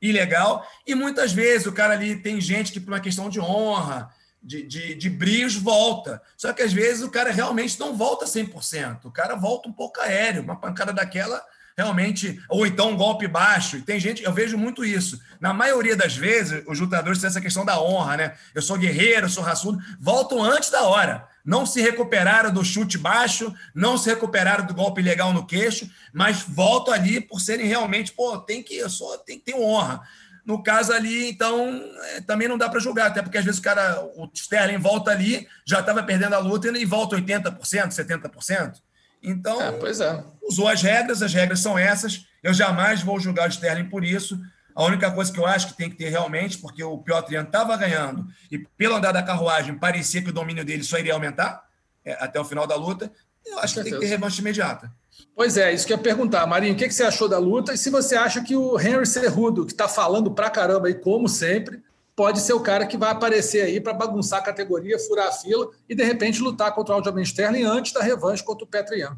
ilegal. E muitas vezes o cara ali tem gente que, por uma questão de honra, de, de, de brios, volta. Só que às vezes o cara realmente não volta 100%, o cara volta um pouco aéreo, uma pancada daquela realmente, ou então um golpe baixo. E tem gente, eu vejo muito isso. Na maioria das vezes, os lutadores têm essa questão da honra, né? Eu sou guerreiro, sou raçudo, voltam antes da hora. Não se recuperaram do chute baixo, não se recuperaram do golpe legal no queixo, mas voltam ali por serem realmente, pô, tem que, eu sou, tem que ter honra. No caso ali, então, é, também não dá para julgar, até porque às vezes o cara, o Sterling volta ali, já estava perdendo a luta e volta 80%, 70%. Então, é, pois é. usou as regras, as regras são essas. Eu jamais vou julgar o Sterling por isso. A única coisa que eu acho que tem que ter realmente, porque o Piotr estava ganhando e pelo andar da carruagem parecia que o domínio dele só iria aumentar é, até o final da luta, eu acho que tem que ter revanche imediata. Pois é, isso que eu ia perguntar. Marinho, o que, que você achou da luta? E se você acha que o Henry Cerrudo, que está falando pra caramba aí, como sempre, pode ser o cara que vai aparecer aí para bagunçar a categoria, furar a fila e de repente lutar contra o Aljamain Sterling antes da revanche contra o Petrian.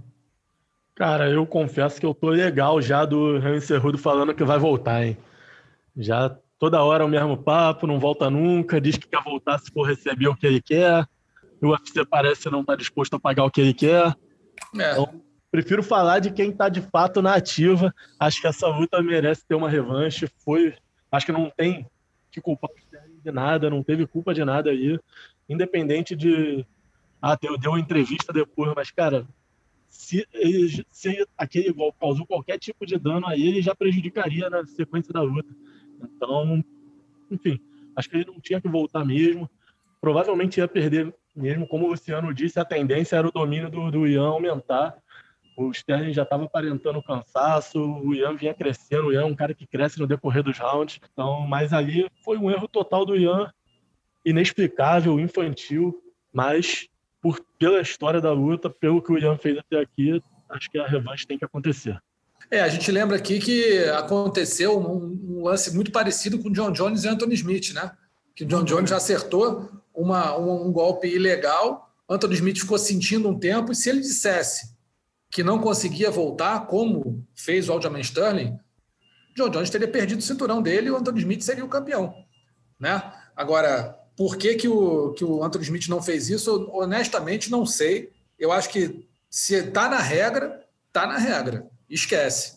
Cara, eu confesso que eu tô legal já do Remy Cerrudo falando que vai voltar, hein? Já toda hora o mesmo papo, não volta nunca, diz que quer voltar se for receber o que ele quer. O UFC parece não estar tá disposto a pagar o que ele quer. É. Então, prefiro falar de quem está de fato na ativa. Acho que essa luta merece ter uma revanche. Foi, acho que não tem que culpar de nada, não teve culpa de nada aí, independente de. Ah, deu, deu uma entrevista depois, mas, cara, se, se aquele gol causou qualquer tipo de dano a ele, já prejudicaria na sequência da luta. Então, enfim, acho que ele não tinha que voltar mesmo. Provavelmente ia perder mesmo, como o Luciano disse, a tendência era o domínio do, do Ian aumentar. O Sterling já estava aparentando cansaço, o Ian vinha crescendo, o Ian é um cara que cresce no decorrer dos rounds. Então, mas ali foi um erro total do Ian, inexplicável, infantil, mas por, pela história da luta, pelo que o Ian fez até aqui, acho que a revanche tem que acontecer. É, a gente lembra aqui que aconteceu um, um lance muito parecido com John Jones e Anthony Smith, né? Que John Jones acertou uma, um, um golpe ilegal, Anthony Smith ficou sentindo um tempo, e se ele dissesse que não conseguia voltar, como fez o Aljamain Sterling, John Jones teria perdido o cinturão dele e o Anthony Smith seria o campeão. Né? Agora, por que, que, o, que o Anthony Smith não fez isso? Eu, honestamente, não sei. Eu acho que se está na regra, está na regra. Esquece.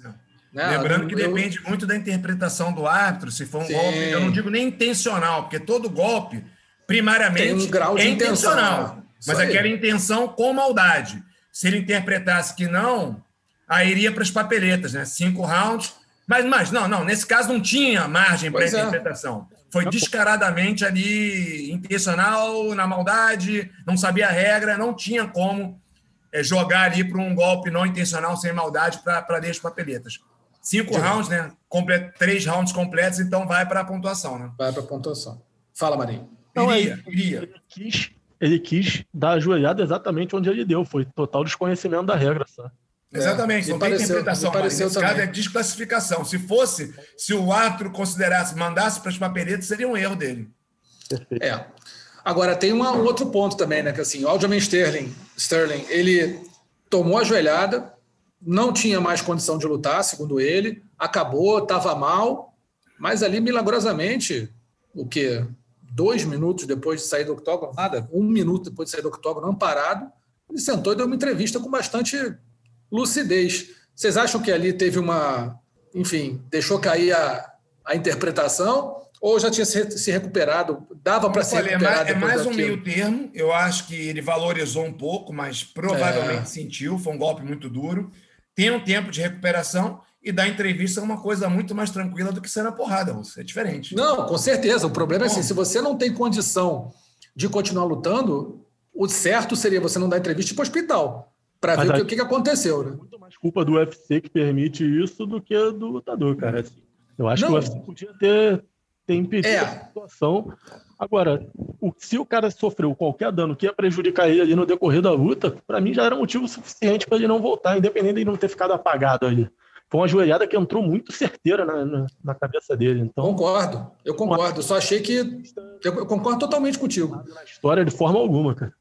Né? Lembrando que eu... depende muito da interpretação do árbitro, se for um Sim. golpe, eu não digo nem intencional, porque todo golpe, primariamente, um é intencional. intencional. Mas aquela intenção com maldade. Se ele interpretasse que não, aí iria para as papeletas, né? Cinco rounds. Mas, mas não, não, nesse caso não tinha margem para é. interpretação. Foi descaradamente ali, intencional, na maldade, não sabia a regra, não tinha como é, jogar ali para um golpe não intencional, sem maldade, para dentro das papeletas. Cinco Sim. rounds, né? Comple três rounds completos, então vai para a pontuação, né? Vai para a pontuação. Fala, Marinho. Então, iria, iria. Ele quis ele quis dar a joelhada exatamente onde ele deu. Foi total desconhecimento da regra, sabe? Exatamente, é, não tem pareceu, interpretação. Nesse caso é desclassificação. Se fosse, se o árbitro considerasse, mandasse para as papeletas, seria um erro dele. É. Agora, tem uma, um outro ponto também, né? Que assim, o Aljamain Sterling, Sterling, ele tomou a joelhada, não tinha mais condição de lutar, segundo ele, acabou, estava mal, mas ali, milagrosamente, o que dois minutos depois de sair do octógono, nada, um minuto depois de sair do octógono, amparado, ele sentou e deu uma entrevista com bastante lucidez. Vocês acham que ali teve uma, enfim, deixou cair a, a interpretação? Ou já tinha se, recuperado? Dava para se falei, recuperar? É mais, é mais um meio termo. Eu acho que ele valorizou um pouco, mas provavelmente é. sentiu. Foi um golpe muito duro. Tem um tempo de recuperação e dar entrevista é uma coisa muito mais tranquila do que ser na porrada, você. É diferente. Não, com certeza. O problema é assim: se você não tem condição de continuar lutando, o certo seria você não dar entrevista para o hospital para ver o que, que, aconteceu, né? Muito mais culpa do UFC que permite isso do que do lutador, cara. Assim, eu acho não. que o UFC podia ter, ter impedido é. a situação. Agora, o, se o cara sofreu qualquer dano que ia prejudicar ele ali no decorrer da luta, para mim já era motivo suficiente para ele não voltar, independente de não ter ficado apagado ali. Foi uma joelhada que entrou muito certeira na, na, na cabeça dele. Então, concordo, eu concordo. Eu só achei que. Eu concordo totalmente contigo. Na história de forma alguma, cara.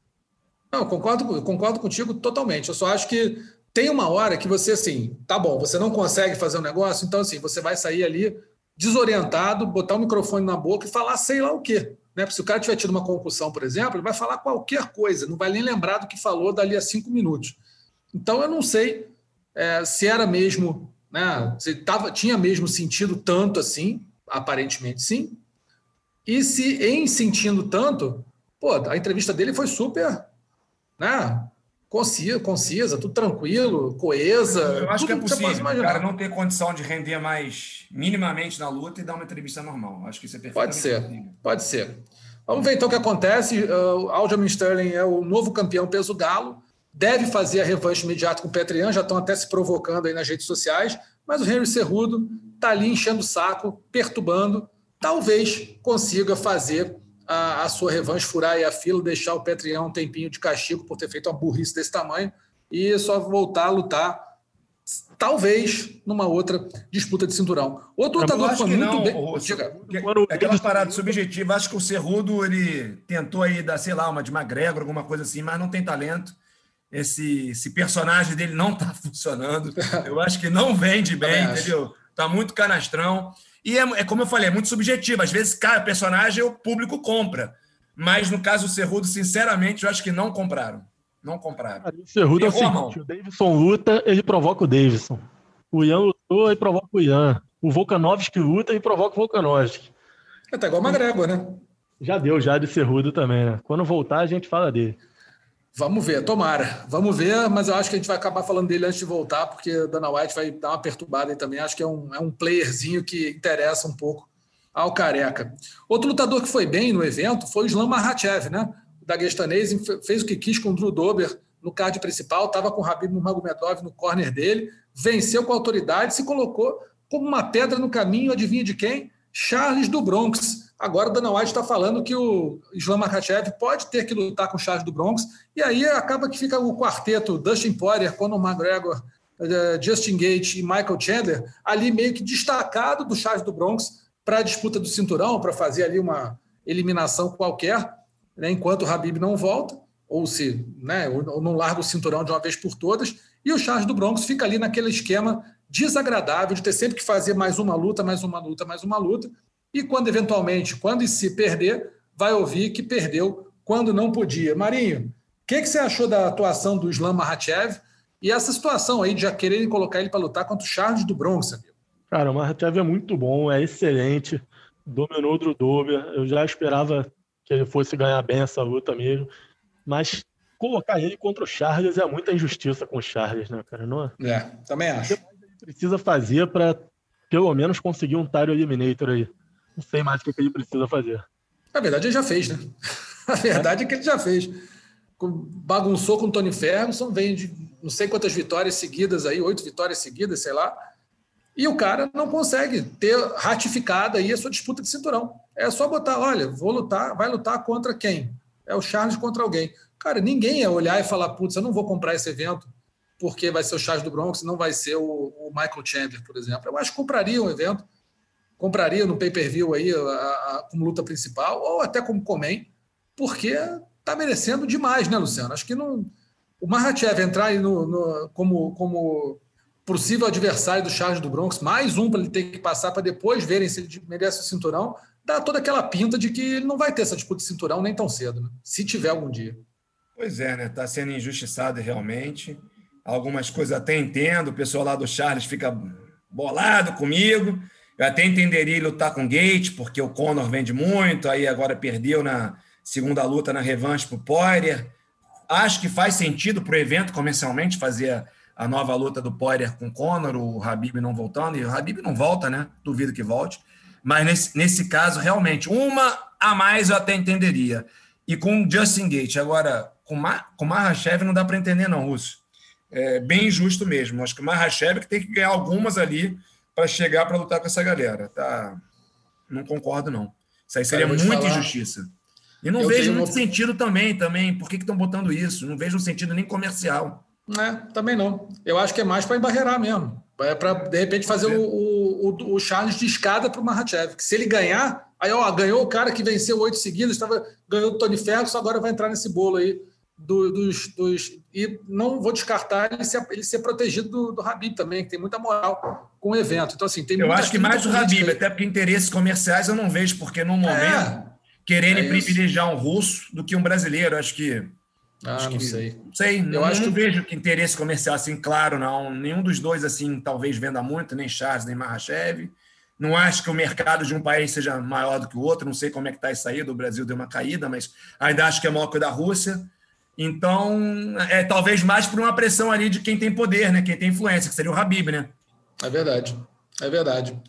Não, concordo, concordo contigo totalmente. Eu só acho que tem uma hora que você, assim, tá bom, você não consegue fazer um negócio, então, assim, você vai sair ali desorientado, botar o microfone na boca e falar sei lá o quê. Né? Porque se o cara tiver tido uma concussão, por exemplo, ele vai falar qualquer coisa, não vai nem lembrar do que falou dali a cinco minutos. Então, eu não sei é, se era mesmo, né, se tava, tinha mesmo sentido tanto assim, aparentemente sim, e se em sentindo tanto, pô, a entrevista dele foi super né? Concisa, concisa, tudo tranquilo, coesa. Eu acho que é possível. O cara não ter condição de render mais minimamente na luta e dar uma entrevista normal. Acho que isso é perfeito. Pode ser, possível. pode ser. Vamos ver então o que acontece. Uh, Aljamain Sterling é o novo campeão peso galo. Deve fazer a revanche imediata com o Petrian, já estão até se provocando aí nas redes sociais. Mas o Henry Cerrudo está ali enchendo o saco, perturbando. Talvez consiga fazer a, a sua revanche, furar aí a fila, deixar o Petrião um tempinho de castigo por ter feito uma burrice desse tamanho e só voltar a lutar, talvez, numa outra disputa de cinturão. Outro lutador foi muito não, bem. O, Diga. Aquela parada subjetiva, acho que o Cerrudo ele tentou aí dar, sei lá, uma de McGregor, alguma coisa assim, mas não tem talento. Esse, esse personagem dele não está funcionando. Eu acho que não vende bem, entendeu? Tá muito canastrão. E é, é, como eu falei, é muito subjetivo. Às vezes, cada personagem o público compra. Mas no caso do Cerrudo, sinceramente, eu acho que não compraram. Não compraram. O Cerrudo é o seguinte: o Davidson luta, ele provoca o Davidson. O Ian lutou e provoca o Ian. O Volkanovski luta e provoca o Volkanovski. É tá igual o McGregor, né? Já deu, já de Cerrudo também, né? Quando voltar, a gente fala dele. Vamos ver, tomara. Vamos ver, mas eu acho que a gente vai acabar falando dele antes de voltar, porque a Dana White vai dar uma perturbada aí também. Acho que é um, é um playerzinho que interessa um pouco ao Careca. Outro lutador que foi bem no evento foi o Islam Makhachev, né? O daguestanês fez o que quis com o Drew Dober no card principal, estava com o Habib Nurmagomedov no corner dele, venceu com autoridade, se colocou como uma pedra no caminho, adivinha de quem? Charles do Bronx Agora, Dana White está falando que o Islam Makhachev pode ter que lutar com o Charles do Bronx, e aí acaba que fica o quarteto Dustin Poirier, Conor McGregor, uh, Justin Gate e Michael Chandler ali meio que destacado do Charles do Bronx para a disputa do cinturão, para fazer ali uma eliminação qualquer, né, enquanto o Habib não volta, ou se né, ou não larga o cinturão de uma vez por todas, e o Charles do Bronx fica ali naquele esquema desagradável de ter sempre que fazer mais uma luta, mais uma luta, mais uma luta, e quando eventualmente, quando se perder, vai ouvir que perdeu quando não podia. Marinho, o que, que, você achou da atuação do Islam Mahachev e essa situação aí de já quererem colocar ele para lutar contra o Charles do Bronx, amigo? Cara, o Mahachev é muito bom, é excelente, dominou o Drudover, eu já esperava que ele fosse ganhar bem essa luta mesmo, mas colocar ele contra o Charles é muita injustiça com o Charles, né, cara? Não é? é também acho. O que ele precisa fazer para pelo menos conseguir um Tyro Eliminator aí? Não sei mais o que ele precisa fazer. Na verdade, ele já fez, né? A verdade é, é que ele já fez. Bagunçou com o Tony Ferguson, vem de não sei quantas vitórias seguidas aí, oito vitórias seguidas, sei lá. E o cara não consegue ter ratificado aí a sua disputa de cinturão. É só botar, olha, vou lutar, vai lutar contra quem? É o Charles contra alguém. Cara, ninguém ia olhar e falar, putz, eu não vou comprar esse evento porque vai ser o Charles do Bronx, não vai ser o, o Michael Chandler, por exemplo. Eu acho que compraria um evento compraria no pay-per-view aí a, a, como luta principal, ou até como comem, porque está merecendo demais, né, Luciano? Acho que não. O Mahachev entrar aí no, no, como, como possível adversário do Charles do Bronx, mais um para ele ter que passar para depois verem se ele merece o cinturão, dá toda aquela pinta de que ele não vai ter essa disputa de cinturão nem tão cedo, né? se tiver algum dia. Pois é, né? Está sendo injustiçado realmente. Algumas coisas até entendo, o pessoal lá do Charles fica bolado comigo, Eu até entenderia lutar com Gate, porque o Conor vende muito, aí agora perdeu na segunda luta na revanche para o Poirier. Acho que faz sentido para o evento comercialmente fazer a nova luta do Poirier com o Conor, o Habib não voltando, e o Habib não volta, né? Duvido que volte. Mas nesse, nesse caso, realmente, uma a mais eu até entenderia. E com Justin Gate. Agora, com, Ma, com Mahashev não dá para entender, não, Russo. É bem injusto mesmo. Acho que o Mahashev que tem que ganhar algumas ali para chegar para lutar com essa galera. Tá? Não concordo, não. Isso aí seria muita falar... injustiça. E não eu vejo muito sentido também, também. Por que estão botando isso? Não vejo um sentido nem comercial. É, também não. Eu acho que é mais para embarrear mesmo. É para, de repente, fazer o, o, o Charles de escada para o Mahachev. Que se ele ganhar, aí ó, ganhou o cara que venceu oito seguidas, estava, ganhou o Tony Ferguson, agora vai entrar nesse bolo aí do, dos, dos. E não vou descartar ele ser, ele ser protegido do, do Habib também, que tem muita moral com o evento. Então, assim, tem Eu acho que mais o Habib, até porque interesses comerciais eu não vejo, porque no momento é, querendo é privilegiar um russo do que um brasileiro. Acho que. Ah, acho não que, sei. Sei, eu não, acho não que... vejo que interesse comercial assim, claro, não. Nenhum dos dois, assim, talvez venda muito, nem Charles, nem Mahashev. Não acho que o mercado de um país seja maior do que o outro. Não sei como é que está isso aí. Do Brasil deu uma caída, mas ainda acho que é maior que o da Rússia. Então, é talvez mais por uma pressão ali de quem tem poder, né? Quem tem influência, que seria o Habib, né? É verdade, é verdade.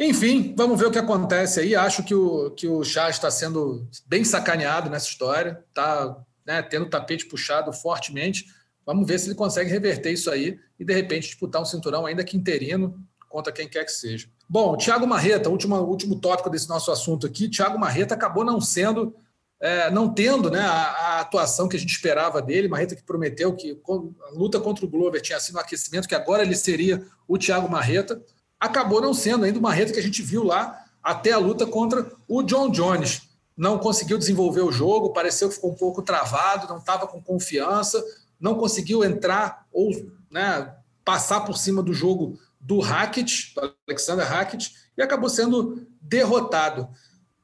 Enfim, vamos ver o que acontece aí. Acho que o, que o Chá está sendo bem sacaneado nessa história, está né, tendo o tapete puxado fortemente. Vamos ver se ele consegue reverter isso aí e, de repente, disputar um cinturão, ainda que interino, contra quem quer que seja. Bom, Thiago Marreta, último, último tópico desse nosso assunto aqui. Thiago Marreta acabou não sendo é, não tendo né, a, a, atuação que a gente esperava dele, Marreta que prometeu que a luta contra o Glover tinha sido um aquecimento, que agora ele seria o Thiago Marreta, acabou não sendo ainda o Marreta que a gente viu lá até a luta contra o John Jones. Não conseguiu desenvolver o jogo, pareceu que ficou um pouco travado, não estava com confiança, não conseguiu entrar ou né, passar por cima do jogo do Hackett, do Alexander Hackett, e acabou sendo derrotado.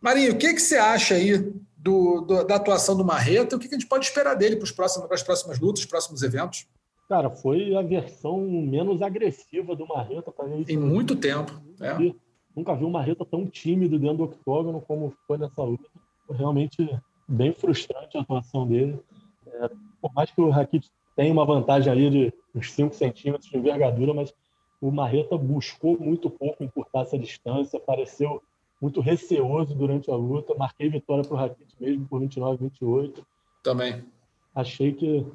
Marinho, o que, que você acha aí do, do, da atuação do Marreta, o que a gente pode esperar dele para, próximos, para as próximas lutas, os próximos eventos? Cara, foi a versão menos agressiva do Marreta para mim. Em muito tempo. Nunca, é. vi, nunca vi um Marreta tão tímido dentro do octógono como foi nessa luta. Foi realmente bem frustrante a atuação dele. É, por mais que o Rakit tenha uma vantagem ali de uns 5 centímetros de envergadura, mas o Marreta buscou muito pouco encurtar essa distância, pareceu muito receoso durante a luta. Marquei vitória para o Rakit mesmo por 29 28. Também. Achei que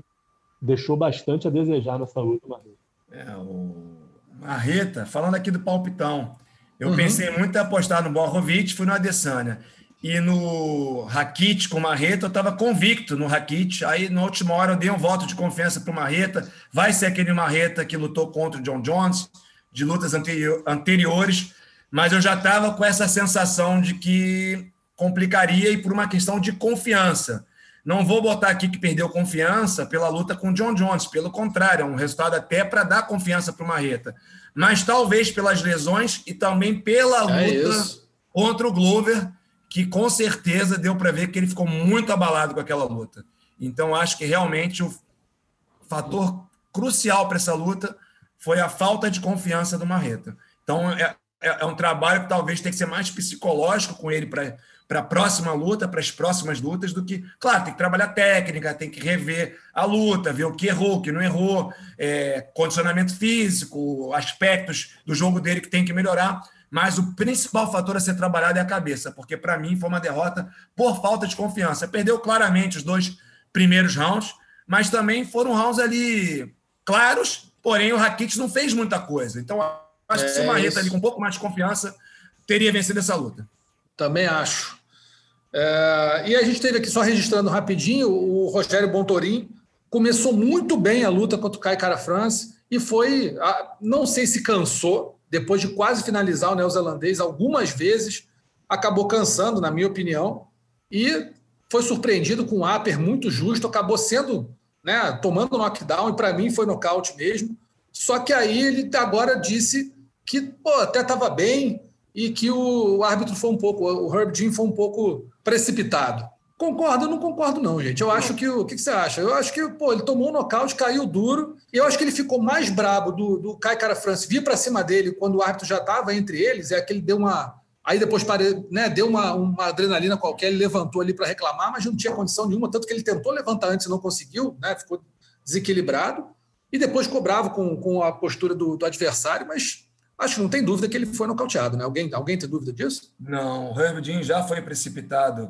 deixou bastante a desejar nessa luta, Marreta. É, o Marreta, falando aqui do palpitão, eu uhum. pensei muito em apostar no Borrovic, fui no Adesanya. E no Rakit com o Marreta, eu estava convicto no Rakit. Aí, na última hora, eu dei um voto de confiança para o Marreta. Vai ser aquele Marreta que lutou contra o John Jones, de lutas anteriores mas eu já estava com essa sensação de que complicaria e por uma questão de confiança. Não vou botar aqui que perdeu confiança pela luta com o John Jones, pelo contrário, é um resultado até para dar confiança para o Marreta. Mas talvez pelas lesões e também pela é luta é contra o Glover, que com certeza deu para ver que ele ficou muito abalado com aquela luta. Então, acho que realmente o fator crucial para essa luta foi a falta de confiança do Marreta. Então, é, é, é um trabalho que talvez tenha que ser mais psicológico com ele para para a próxima luta, para as próximas lutas, do que, claro, tem que trabalhar técnica, tem que rever a luta, ver o que errou, o que não errou, é, condicionamento físico, aspectos do jogo dele que tem que melhorar. Mas o principal fator a ser trabalhado é a cabeça, porque para mim foi uma derrota por falta de confiança. Perdeu claramente os dois primeiros rounds, mas também foram rounds ali claros, porém o Rakic não fez muita coisa. Então Acho que se o é Marreta ali com um pouco mais de confiança teria vencido essa luta. Também acho. É, e a gente teve aqui, só registrando rapidinho, o Rogério Bontorim começou muito bem a luta contra o Kai Cara France e foi, não sei se cansou, depois de quase finalizar o neozelandês algumas vezes, acabou cansando, na minha opinião, e foi surpreendido com um upper muito justo, acabou sendo, né, tomando knockdown, e para mim foi nocaute mesmo. Só que aí ele agora disse que pô, até estava bem e que o árbitro foi um pouco, o Herb Jean foi um pouco precipitado. Concordo, eu não concordo, não, gente. Eu acho que. O que, que você acha? Eu acho que, pô, ele tomou um nocaute, caiu duro, e eu acho que ele ficou mais brabo do, do Kai Cara France vir para cima dele quando o árbitro já estava entre eles, é que ele deu uma. Aí depois pare, né, deu uma, uma adrenalina qualquer, ele levantou ali para reclamar, mas não tinha condição nenhuma, tanto que ele tentou levantar antes e não conseguiu, né, ficou desequilibrado, e depois cobrava com, com a postura do, do adversário, mas acho que não tem dúvida que ele foi nocauteado. Né? Alguém, alguém tem dúvida disso? Não, o Herb já foi precipitado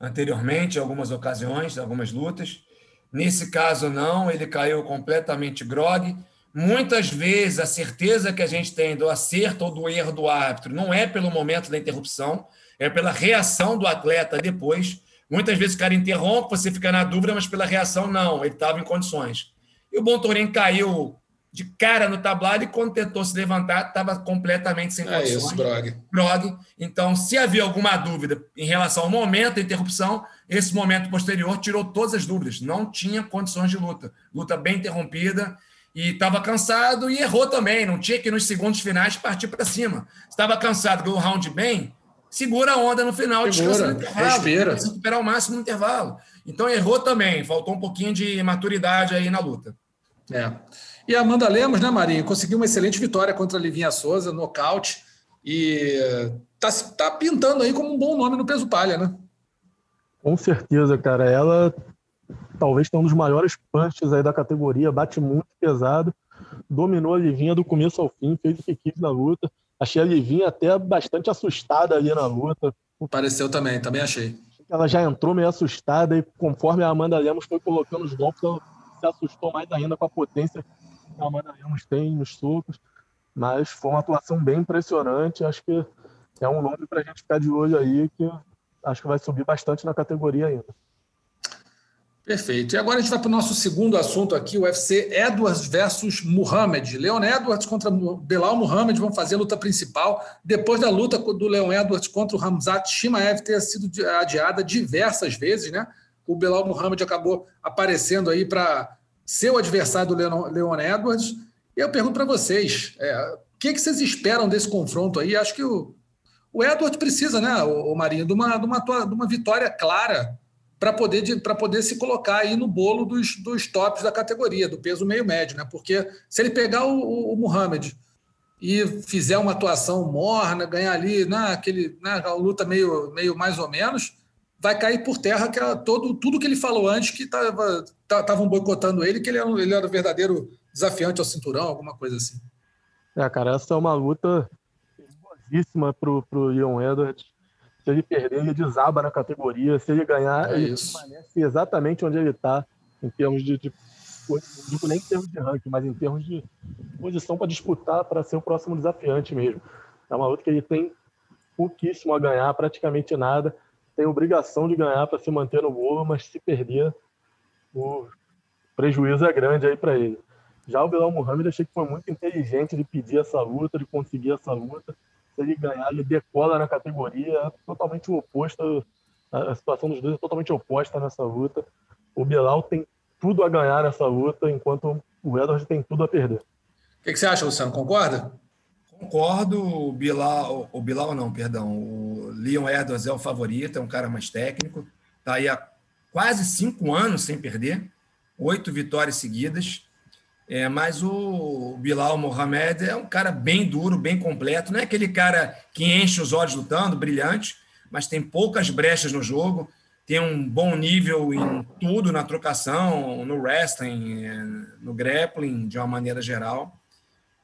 anteriormente, em algumas ocasiões, algumas lutas. Nesse caso, não, ele caiu completamente grog. Muitas vezes, a certeza que a gente tem do acerto ou do erro do árbitro não é pelo momento da interrupção, é pela reação do atleta depois. Muitas vezes o cara interrompe, você fica na dúvida, mas pela reação, não, ele estava em condições. E o Bontorin caiu de cara no tablado e quando tentou se levantar, estava completamente sem condições. É isso, Brog. Brog. Então, se havia alguma dúvida em relação ao momento da interrupção, esse momento posterior tirou todas as dúvidas. Não tinha condições de luta. Luta bem interrompida e estava cansado e errou também. Não tinha que nos segundos finais partir para cima. Estava cansado, ganhou o round bem, segura a onda no final, segura, descansa no intervalo. Respira. Recuperar o máximo no intervalo. Então, errou também. Faltou um pouquinho de maturidade aí na luta. É. E a Amanda Lemos, né, Marinho, conseguiu uma excelente vitória contra a Livinha Souza, nocaute, e tá, tá pintando aí como um bom nome no peso palha, né? Com certeza, cara. Ela talvez tenha um dos maiores punches aí da categoria, bate muito pesado, dominou a Livinha do começo ao fim, fez o que quis na luta. Achei a Livinha até bastante assustada ali na luta. Pareceu também, também achei. Ela já entrou meio assustada e conforme a Amanda Lemos foi colocando os golpes, ela se assustou mais ainda com a potência Amanda Lemos tem nos socos, mas foi uma atuação bem impressionante. Acho que é um nome para a gente ficar de olho aí, que acho que vai subir bastante na categoria ainda. Perfeito. E agora a gente vai para o nosso segundo assunto aqui, o UFC Edwards versus Muhammad. Leon Edwards contra Belal Muhammad vão fazer a luta principal. Depois da luta do Leon Edwards contra o Hamzat Shimaev ter sido adiada diversas vezes, né? O Belal Muhammad acabou aparecendo aí para seu adversário do Leon, Edwards. E eu pergunto para vocês, é, o que, que vocês esperam desse confronto aí? Acho que o, o Edwards precisa, né, o, o Marinho, de uma, de, uma, de uma vitória clara para poder, poder se colocar aí no bolo dos, dos tops da categoria, do peso meio-médio, né? Porque se ele pegar o, o, o e fizer uma atuação morna, ganhar ali, né, aquele, né, luta meio, meio mais ou menos, vai cair por terra que todo, tudo que ele falou antes que estavam tá, boicotando ele, que ele era, ele era o verdadeiro desafiante ao cinturão, alguma coisa assim. É, cara, essa é uma luta perigosíssima pro, pro Leon Edwards. Se ele perder, ele desaba na categoria. Se ele ganhar, é ele isso. permanece exatamente onde ele está, em termos de, de não digo nem em termos de ranking, mas em termos de posição para disputar, para ser o próximo desafiante mesmo. É uma luta que ele tem pouquíssimo a ganhar, praticamente nada tem obrigação de ganhar para se manter no bolo, mas se perder, o prejuízo é grande aí para ele. Já o Bilal Muhammad achei que foi muito inteligente de pedir essa luta, de conseguir essa luta. Se ele ganhar, ele decola na categoria, é totalmente oposto. A situação dos dois é totalmente oposta nessa luta. O Bilal tem tudo a ganhar nessa luta, enquanto o Edward tem tudo a perder. O que, que você acha, Luciano? Concorda? Concordo, o Bilal, o Bilal não, perdão, o Leon Edwards é o favorito, é um cara mais técnico, está aí há quase cinco anos sem perder, oito vitórias seguidas, é, mas o Bilal Mohamed é um cara bem duro, bem completo, não é aquele cara que enche os olhos lutando, brilhante, mas tem poucas brechas no jogo, tem um bom nível em tudo, na trocação, no wrestling, é, no grappling, de uma maneira geral.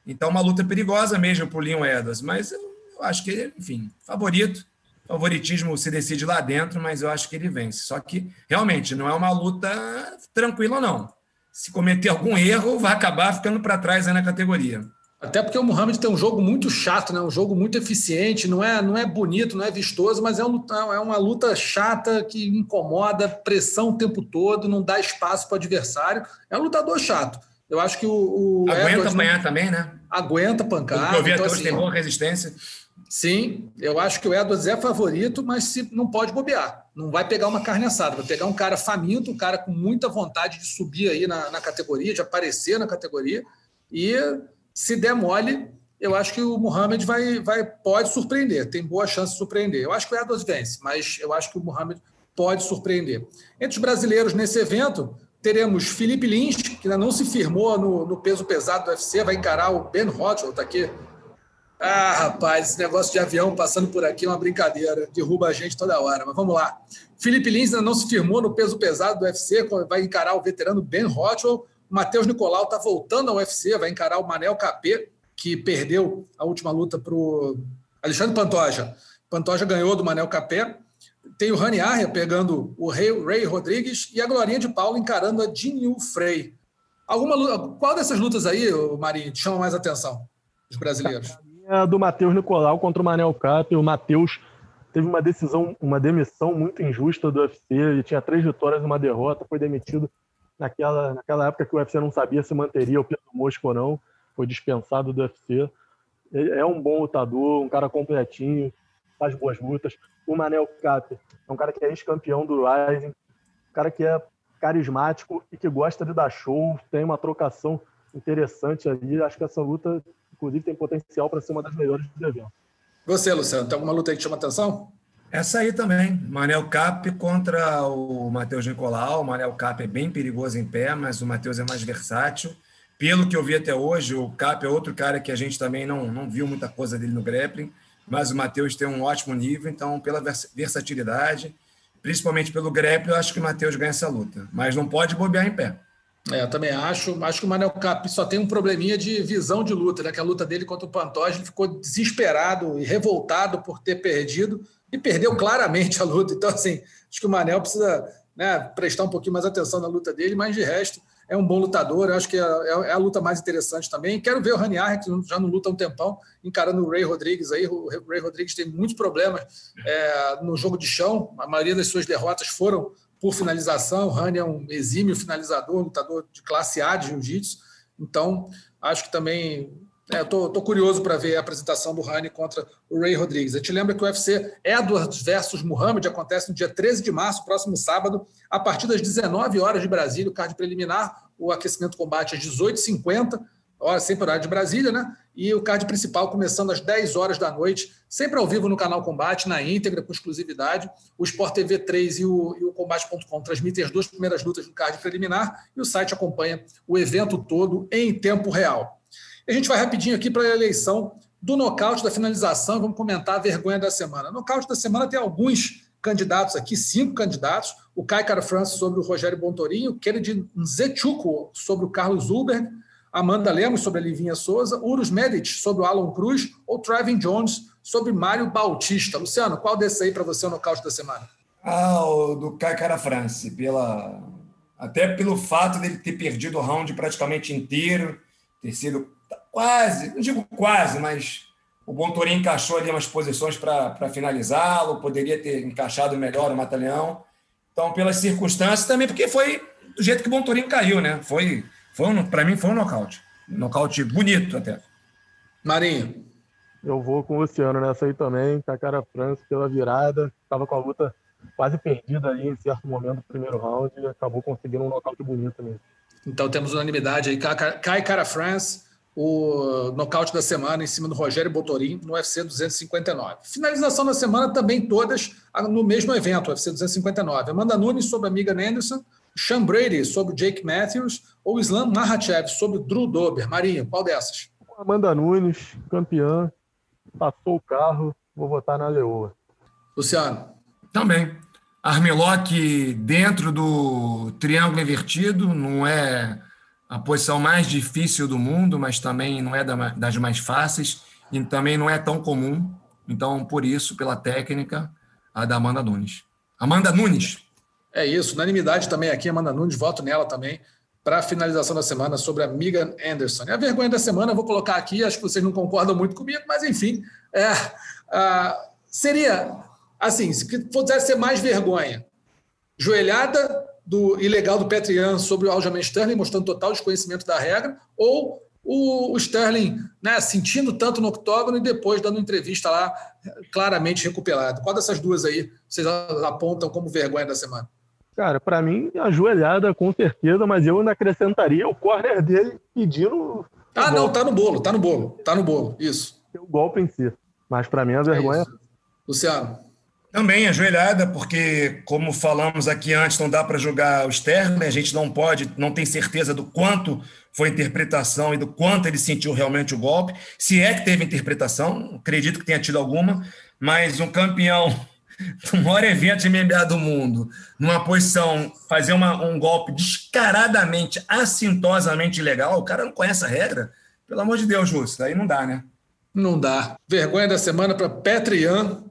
Então, uma luta perigosa mesmo para o Leon Edwards, mas eu acho que, enfim, favorito. Favoritismo se decide lá dentro, mas eu acho que ele vence. Só que, realmente, não é uma luta tranquila, não. Se cometer algum erro, vai acabar ficando para trás aí na categoria. Até porque o Muhammad tem um jogo muito chato, né? um jogo muito eficiente, não é, não é bonito, não é vistoso, mas é, um, é uma luta chata que incomoda, pressão o tempo todo, não dá espaço para o adversário. É um lutador chato. Eu acho que o. o aguenta Edwards apanhar não... também, né? Aguenta pancada. Eu vi então, até hoje assim, tem boa resistência. Sim, eu acho que o Edwards é favorito, mas se, não pode bobear. Não vai pegar uma carne assada, vai pegar um cara faminto, um cara com muita vontade de subir aí na, na categoria, de aparecer na categoria. E se der mole, eu acho que o Muhammad vai, vai, pode surpreender, tem boa chance de surpreender. Eu acho que o Edwards vence, mas eu acho que o Muhammad pode surpreender. Entre os brasileiros nesse evento, teremos Felipe Lins, que ainda não se firmou no, no peso pesado do UFC, vai encarar o Ben Rothwell, está aqui. Ah, rapaz, esse negócio de avião passando por aqui é uma brincadeira, derruba a gente toda hora, mas vamos lá. Felipe Lins ainda não se firmou no peso pesado do UFC, vai encarar o veterano Ben Rothwell. O Matheus Nicolau está voltando ao UFC, vai encarar o Manel Capê, que perdeu a última luta para o Alexandre Pantoja. Pantoja ganhou do Manel Capé. Tem o Rani Arria pegando o Ray, Ray Rodrigues e a Glorinha de Paulo encarando a Jinyu Frey. Alguma luta, qual dessas lutas aí, Marinho, te chama mais atenção? Os brasileiros. A do Matheus Nicolau contra o Manel Cap. O Matheus teve uma decisão, uma demissão muito injusta do UFC. Ele tinha três vitórias e uma derrota. Foi demitido naquela, naquela época que o UFC não sabia se manteria o Pedro Mosco ou não foi dispensado do UFC. É um bom lutador, um cara completinho, faz boas lutas. O Manel Cap é um cara que é ex-campeão do Rising, um cara que é carismático e que gosta de dar show, tem uma trocação interessante ali. Acho que essa luta, inclusive, tem potencial para ser uma das melhores do evento. Você, Luciano, tem alguma luta aí que chama atenção? Essa aí também. Manel Cap contra o Matheus Nicolau. O Manel Cap é bem perigoso em pé, mas o Matheus é mais versátil. Pelo que eu vi até hoje, o Cap é outro cara que a gente também não, não viu muita coisa dele no grappling, mas o Matheus tem um ótimo nível, então, pela versatilidade, principalmente pelo grappling, eu acho que o Matheus ganha essa luta. Mas não pode bobear em pé. É, eu também acho. Acho que o Manel Cap só tem um probleminha de visão de luta, né? Que a luta dele contra o Pantoja, ele ficou desesperado e revoltado por ter perdido e perdeu claramente a luta. Então, assim, acho que o Manel precisa né, prestar um pouquinho mais atenção na luta dele, mas de resto, é um bom lutador, acho que é, é, é, a luta mais interessante também. Quero ver o Raniar, que já não luta há um tempão, encarando o Ray Rodrigues aí. O Ray Rodrigues tem muitos problemas é, no jogo de chão, a maioria das suas derrotas foram por finalização. O Rani é um exímio finalizador, lutador de classe A de jiu-jitsu. Então, acho que também é, tô, tô, curioso para ver a apresentação do Rani contra o Ray Rodrigues. A gente lembra que o UFC Edwards versus Muhammad acontece no dia 13 de março, próximo sábado, a partir das 19 horas de Brasília, o card preliminar, o aquecimento combate às 18h50, hora sempre horário de Brasília, né? E o card principal começando às 10 horas da noite, sempre ao vivo no canal Combate, na íntegra, com exclusividade. O Sport TV 3 e o, e o Combate.com transmitem as duas primeiras lutas do card preliminar e o site acompanha o evento todo em tempo real. A gente vai rapidinho aqui para a eleição do nocaute da finalização. Vamos comentar a vergonha da semana. Nocaute da semana tem alguns candidatos aqui, cinco candidatos. O Kai Cara Francis sobre o Rogério Bontorinho, Kennedy Nzechuko sobre o Carlos Uber, Amanda Lemos sobre a Livinha Souza, Urus Medic sobre o Alan Cruz ou Trevin Jones sobre Mário Bautista. Luciano, qual desse aí para você é o nocaute da semana? Ah, o do Kai Cara Francis, pela... até pelo fato dele ter perdido o round praticamente inteiro, ter sido quase, não digo quase, mas o Bontorinho encaixou ali umas posições para finalizá-lo, poderia ter encaixado melhor o Matalhão. Então, pelas circunstâncias, também porque foi do jeito que o Bontorinho caiu, né? Foi, foi um, para mim, foi um nocaute. Um nocaute bonito até. Marinho. Eu vou com o Luciano nessa aí também, com a cara França pela virada. Estava com a luta quase perdida ali em certo momento do primeiro round e acabou conseguindo um nocaute bonito mesmo. Então temos unanimidade aí. Cai Cara France o nocaute da semana em cima do Rogério Botorim no UFC 259. Finalização da semana também todas no mesmo evento, UFC 259. Amanda Nunes sobre a Amiga Anderson, Sean Brady sobre o Jake Matthews ou Islam Makhachev sobre o Drew Dober. Marinho, qual dessas? Amanda Nunes, campeã, passou o carro, vou votar na Leoa. Luciano. Também. Armelock dentro do triângulo invertido, não é a posição mais difícil do mundo, mas também não é das mais fáceis e também não é tão comum. Então, por isso, pela técnica, a da Amanda Nunes. Amanda Nunes. É isso, unanimidade também aqui, Amanda Nunes, voto nela também para a finalização da semana sobre a Megan Anderson. E a vergonha da semana, vou colocar aqui, acho que vocês não concordam muito comigo, mas enfim, é, seria assim, se pudesse ser mais vergonha, joelhada do ilegal do Petrian sobre o Aljamain Sterling, mostrando total desconhecimento da regra, ou o, o Sterling né, sentindo tanto no octógono e depois dando entrevista lá claramente recuperado. Qual dessas duas aí vocês apontam como vergonha da semana? Cara, para mim, ajoelhada com certeza, mas eu ainda acrescentaria o corner dele pedindo. Ah, não, tá no bolo, tá no bolo, tá no bolo, isso. O golpe em si. Mas para mim a vergonha. É Luciano. Também ajoelhada, porque, como falamos aqui antes, não dá para jogar o externo, né? a gente não pode, não tem certeza do quanto foi a interpretação e do quanto ele sentiu realmente o golpe. Se é que teve interpretação, acredito que tenha tido alguma, mas um campeão do maior evento de MMA do mundo, numa posição, fazer uma, um golpe descaradamente, assintosamente ilegal, o cara não conhece a regra. Pelo amor de Deus, Lúcio, aí não dá, né? Não dá. Vergonha da semana para Petrian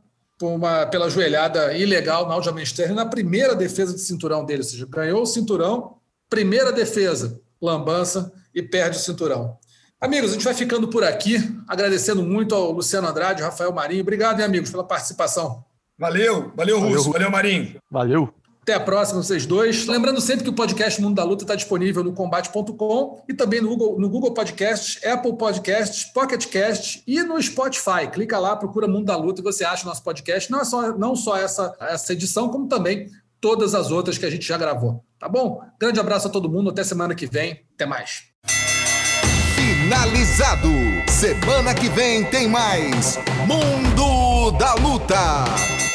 uma, pela joelhada ilegal na Aljamain Sterling na primeira defesa de cinturão dele. Ou seja, ganhou o cinturão, primeira defesa, lambança e perde o cinturão. Amigos, a gente vai ficando por aqui, agradecendo muito ao Luciano Andrade, Rafael Marinho. Obrigado, hein, amigos, pela participação. Valeu, valeu, Russo, valeu, Marinho. Valeu. Até a próxima, vocês dois. Lembrando sempre que o podcast Mundo da Luta está disponível no combate.com e também no Google, no Google Podcasts, Apple Podcasts, Pocket Casts e no Spotify. Clica lá, procura Mundo da Luta e você acha o nosso podcast. Não é só, não só essa, essa edição, como também todas as outras que a gente já gravou. Tá bom? Grande abraço a todo mundo. Até semana que vem. Até mais. Finalizado. Semana que vem tem mais Mundo da Luta.